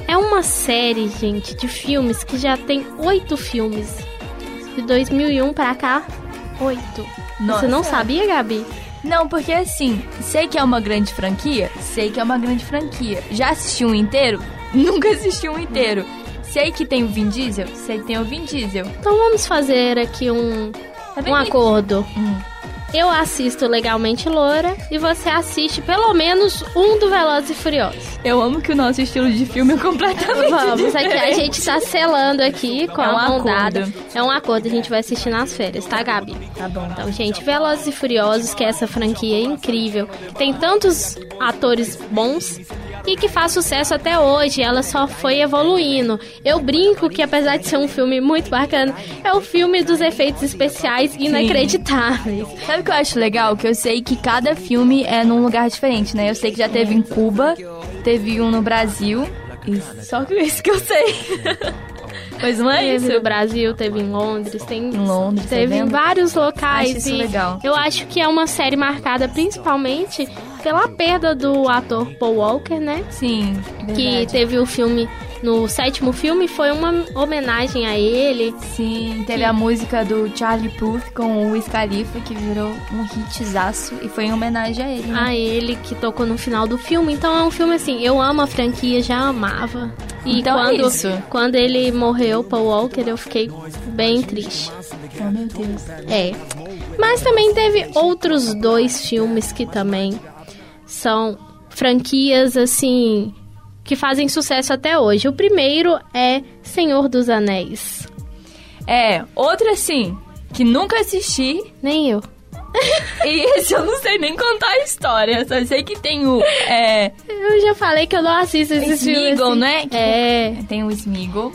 é uma série, gente, de filmes que já tem oito filmes. De 2001 pra cá, oito. Você não sabia, Gabi? Não, porque assim, sei que é uma grande franquia, sei que é uma grande franquia. Já assisti um inteiro? (laughs) Nunca assisti um inteiro. Sei que tem o Vin Diesel? Sei que tem o Vin Diesel. Então vamos fazer aqui um, Tá um acordo. Hum. Eu assisto Legalmente Loura e você assiste pelo menos um do Velozes e Furiosos. Eu amo que o nosso estilo de filme é completamente Vamos, aqui a gente tá selando aqui com É um a mão dada. É um acordo, a gente vai assistir nas férias, tá, Gabi? Tá bom. Então, gente, Velozes e Furiosos, que é essa franquia incrível, que tem tantos atores bons e que faz sucesso até hoje, ela só foi evoluindo. Eu brinco que, apesar de ser um filme muito bacana, é o filme dos efeitos especiais inacreditáveis. Sabe o que eu acho legal? Que eu sei que cada filme é num lugar diferente, né? Eu sei que já teve em Cuba, teve um no Brasil. Só que isso que eu sei. (laughs) Mas não é Teve isso. no Brasil, teve em Londres, tem Em Londres, tá teve em vendo? vários locais. Acho isso legal. Eu acho que é uma série marcada principalmente pela perda do ator Paul Walker, né? Sim, Que verdade. teve o filme no sétimo filme foi uma homenagem a ele. Sim, teve a música do Charlie Puth com o Wiz Khalifa, que virou um hitzaço e foi em homenagem a ele. né? A ele que tocou no final do filme. Então é um filme assim, eu amo a franquia, já amava. E Então é quando, isso. quando ele morreu, Paul Walker, eu fiquei bem triste. Oh, meu Deus. É. Mas também teve outros dois filmes que também são franquias assim que fazem sucesso até hoje. O primeiro é Senhor dos Anéis. É, outra assim, que nunca assisti, Nem eu. (laughs) e esse eu não sei nem contar a história. Só sei que tem o. É, Eu já falei que eu não assisto esses filmes. Smeagol, assim. né? Que- É. Tem o Smeagol.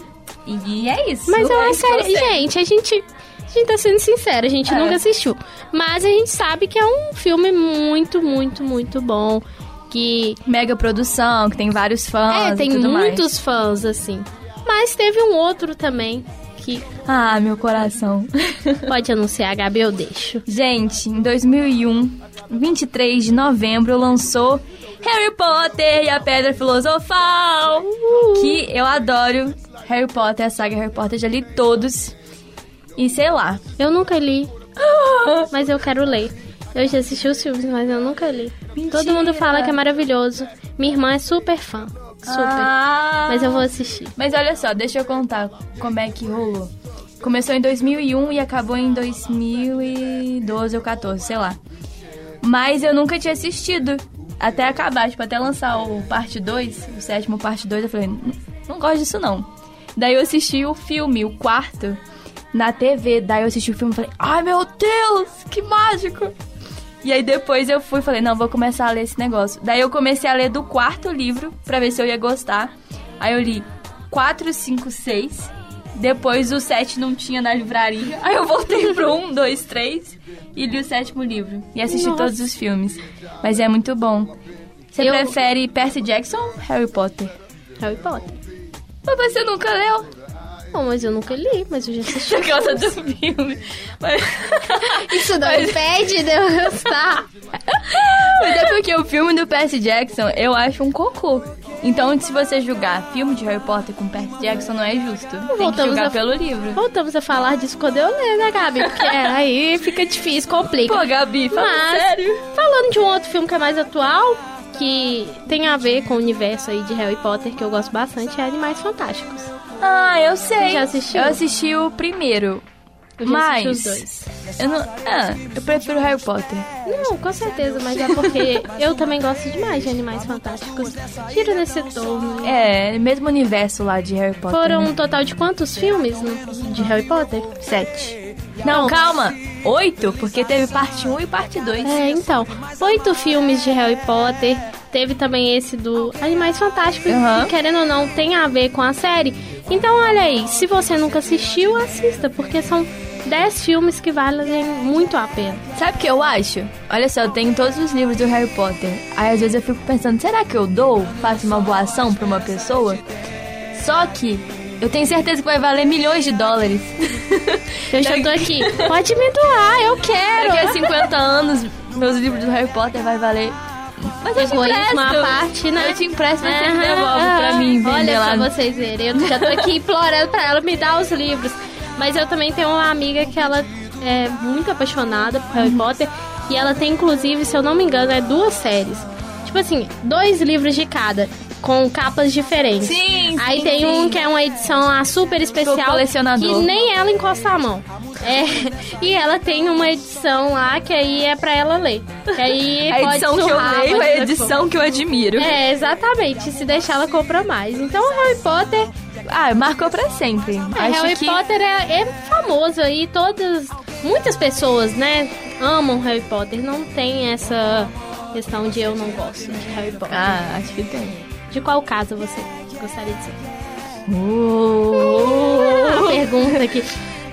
E é isso. Mas é uma eu série. Gente, a gente. A gente tá sendo sincera, a gente É. nunca assistiu. Mas a gente sabe que é um filme muito, muito, muito bom. Que. Mega produção, que tem vários fãs. É, tem tudo mais. muitos fãs, assim. Mas teve um outro também que. Ah, meu coração. (laughs) Pode anunciar, Gabi, eu deixo. Gente, em 2001, 23 de novembro, lançou Harry Potter e a Pedra Filosofal. Que eu adoro Harry Potter, a saga Harry Potter, já li todos. E sei lá. Eu nunca li, (gasps) mas eu quero ler. Eu já assisti os filmes, mas eu nunca li. Todo mundo fala que é maravilhoso. Minha irmã é super fã. Super. Ah. Mas eu vou assistir. Mas olha só, deixa eu contar como é que rolou. Começou em 2001 e acabou em 2012 ou 14, sei lá. Mas eu nunca tinha assistido. Até acabar, tipo, até lançar o parte 2, o sétimo parte 2, eu falei, "Não- não gosto disso não. Daí eu assisti o filme, o quarto, na TV. Daí eu assisti o filme e falei, ai meu Deus, que mágico! E aí depois eu fui e falei, não, vou começar a ler esse negócio. Daí eu comecei a ler do quarto livro pra ver se eu ia gostar. Aí eu li 4, 5, 6. Depois o 7 não tinha na livraria. Aí eu voltei pro 1, 2, 3 e li o sétimo livro. E assisti Nossa. todos os filmes. Mas é muito bom. Você Eu- prefere Percy Jackson ou Harry Potter? Harry Potter. Mas você nunca leu? Não, mas eu nunca li, mas eu já assisti. (laughs) Por causa do filme. Mas... (laughs) Isso não impede de eu gostar. (laughs) Mas é porque o filme do Percy Jackson eu acho um cocô. Então, se você julgar filme de Harry Potter com Percy Jackson, não é justo. Tem que Voltamos julgar a- pelo livro. Voltamos a falar disso quando eu ler, né, Gabi? Porque aí fica difícil, complica. Pô, Gabi, fala Mas, sério. falando de um outro filme que é mais atual, que tem a ver com o universo aí de Harry Potter, que eu gosto bastante, é Animais Fantásticos. Ah, eu sei. Você já assistiu? Eu assisti o primeiro. Eu já mas assisti os dois. Eu não. Ah, eu prefiro Harry Potter. Não, com certeza, mas é porque eu também gosto demais de Animais Fantásticos. Tira desse torno. É, mesmo universo lá de Harry Potter. Foram né? um total de quantos filmes de Harry Potter? Sete. Não, calma. Oito, porque teve parte 1 um e parte 2. É, então, oito filmes de Harry Potter. Teve também esse do Animais Fantásticos, Aham. que querendo ou não tem a ver com a série. Então, olha aí, se você nunca assistiu, assista, porque são 10 filmes que valem muito a pena. Sabe o que eu acho? Olha só, eu tenho todos os livros do Harry Potter. Aí às vezes eu fico pensando, será que eu dou, faço uma boa ação pra uma pessoa? Só que eu tenho certeza que vai valer milhões de dólares. Eu já tô aqui. Pode me doar, eu quero. Daqui a 50 anos, meus livros do Harry Potter vai valer. Mas eu te Egoísmo empresto. à parte, né? Eu te empresto, você Aham, devolve aham. pra mim Olha lá. pra vocês verem, eu já tô aqui implorando pra ela me dar os livros. Mas eu também tenho uma amiga que ela é muito apaixonada por Uhum. Harry Potter. E ela tem, inclusive, se eu não me engano, é duas séries. Tipo assim, dois livros de cada. Com capas diferentes. Sim, Aí sim, tem sim. um que é uma edição lá, super especial. colecionador. Que nem ela encosta a mão. É, (laughs) e ela tem uma edição lá que aí é pra ela ler. Que aí (laughs) A pode edição que eu leio é a edição que eu admiro. é, exatamente. Se deixar, ela compra mais. Então, Harry Potter... Ah, marcou pra sempre. É, Acho Harry que... Potter é, é famoso aí. Todas... Muitas pessoas, né, amam Harry Potter. Não tem essa questão de eu não gosto de Harry Potter. Ah, acho que tem. De qual casa você gostaria de ser? Uh, A pergunta que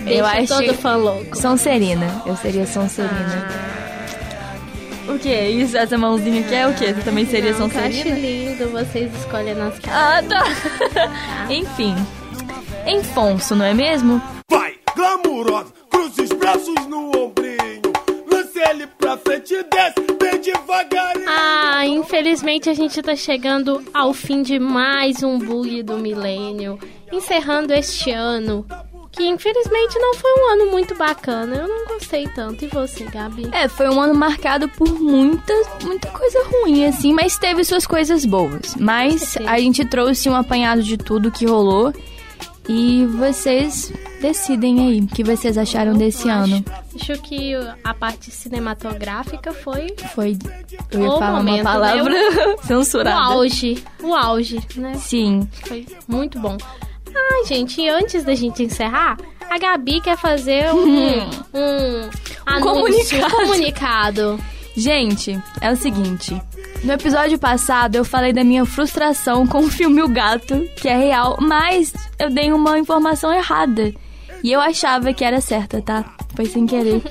eu acho todo fã louco. Sonserina. Eu seria Sonserina. O que? Isso, essa mãozinha aqui é o que? Você também seria Não, eu acho Sonserina? lindo vocês escolhendo as casas. Ah, tá. (laughs) Enfim. Enfonso, não é mesmo? Vai, glamurosa, cruza os braços no ombrinho. Ele pra frente e desce bem devagarinho. Ah, infelizmente a gente tá chegando ao fim de mais um bug do milênio, encerrando este ano, que infelizmente não foi um ano muito bacana. Eu não gostei tanto. E você, Gabi? É, foi um ano marcado por muita, muita coisa ruim, assim, mas teve suas coisas boas. Mas a gente trouxe um apanhado de tudo que rolou. E vocês decidem aí o que vocês acharam desse ano. Acho que a parte cinematográfica foi Foi. Eu ia O falar momento, uma palavra né? o (laughs) censurada. auge. O auge, né? Sim. Foi muito bom. Ai, gente, e antes da gente encerrar, A Gabi quer fazer um, um, anúncio, comunicado. um comunicado. Gente, é o seguinte. No episódio passado eu falei da minha frustração com o filme O Gato, que é real, mas eu dei uma informação errada. E eu achava que era certa, tá? Foi sem querer.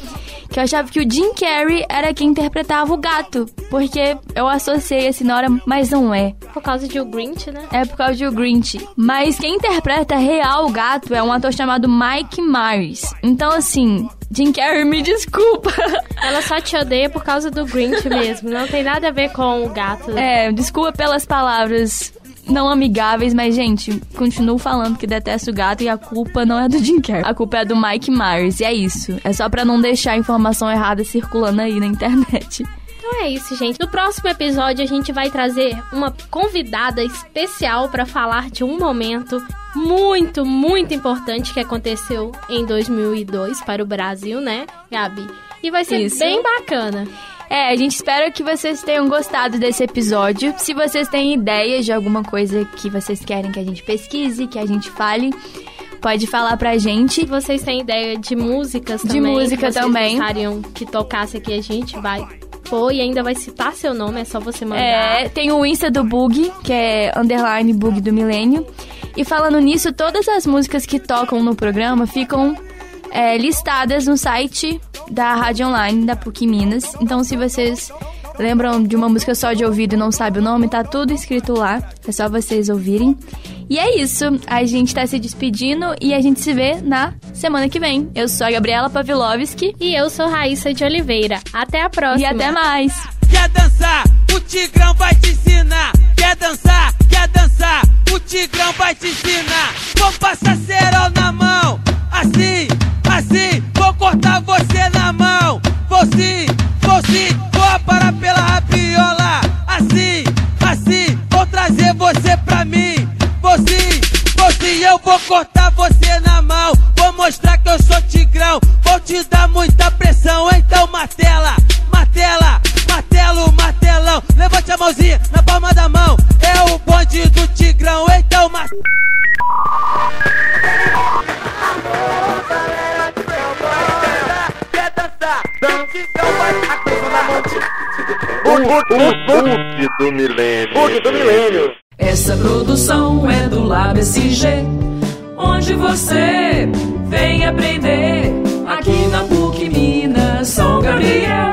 Que eu achava que o Jim Carrey era quem interpretava o gato. Porque eu associei na hora, mas não é. Por causa de o Grinch, né? É por causa de o Grinch. Mas quem interpreta real o gato é um ator chamado Mike Myers. Então, assim, Jim Carrey, me desculpa. Ela só te odeia por causa do Grinch mesmo. Não tem nada a ver com o gato. É, desculpa pelas palavras não amigáveis, mas, gente, continuo falando que detesto o gato e a culpa não é do Jim Carrey. A culpa é do Mike Myers, e é isso. É só pra não deixar a informação errada circulando aí na internet. Então é isso, gente. No próximo episódio a gente vai trazer uma convidada especial para falar de um momento muito, muito importante que aconteceu em 2002 para o Brasil, né, Gabi? E vai ser Isso. bem bacana. É, a gente espera que vocês tenham gostado desse episódio. Se vocês têm ideias de alguma coisa que vocês querem que a gente pesquise, que a gente fale, pode falar pra gente. Se vocês têm ideia de músicas De também, música que vocês também. gostariam que tocasse aqui, a gente vai pôr e ainda vai citar seu nome, é só você mandar. É, tem o Insta do Bug, que é underline Bug do Milênio. E falando nisso, todas as músicas que tocam no programa ficam é, listadas no site da Rádio Online da PUC Minas. Então, se vocês lembram de uma música só de ouvido e não sabe o nome, tá tudo escrito lá. É só vocês ouvirem. E é isso. A gente tá se despedindo e a gente se vê na semana que vem. Eu sou a Gabriela Pavlovski. E eu sou Raíssa de Oliveira. Até a próxima. E até mais. Quer dançar? O Tigrão vai te ensinar. Quer dançar? Quer dançar? O Tigrão vai te ensinar. Vou passar cerol na mão. Assim, assim. Vou cortar você na mão. Vou sim, vou sim. Vou aparar pela rapiola. Assim, assim. Vou trazer você pra mim. Vou sim, vou sim. Eu vou cortar você na mão. Vou mostrar que eu sou Tigrão. Vou te dar muita pressão. Então, martela, martela. Martelo, martelão, levante a mãozinha na palma da mão. É o bonde do Tigrão, então. Quer macaco na. O bug do milênio. Bug do milênio. Essa produção é do Lab SG, onde você vem aprender aqui na PUC Minas São Gabriel.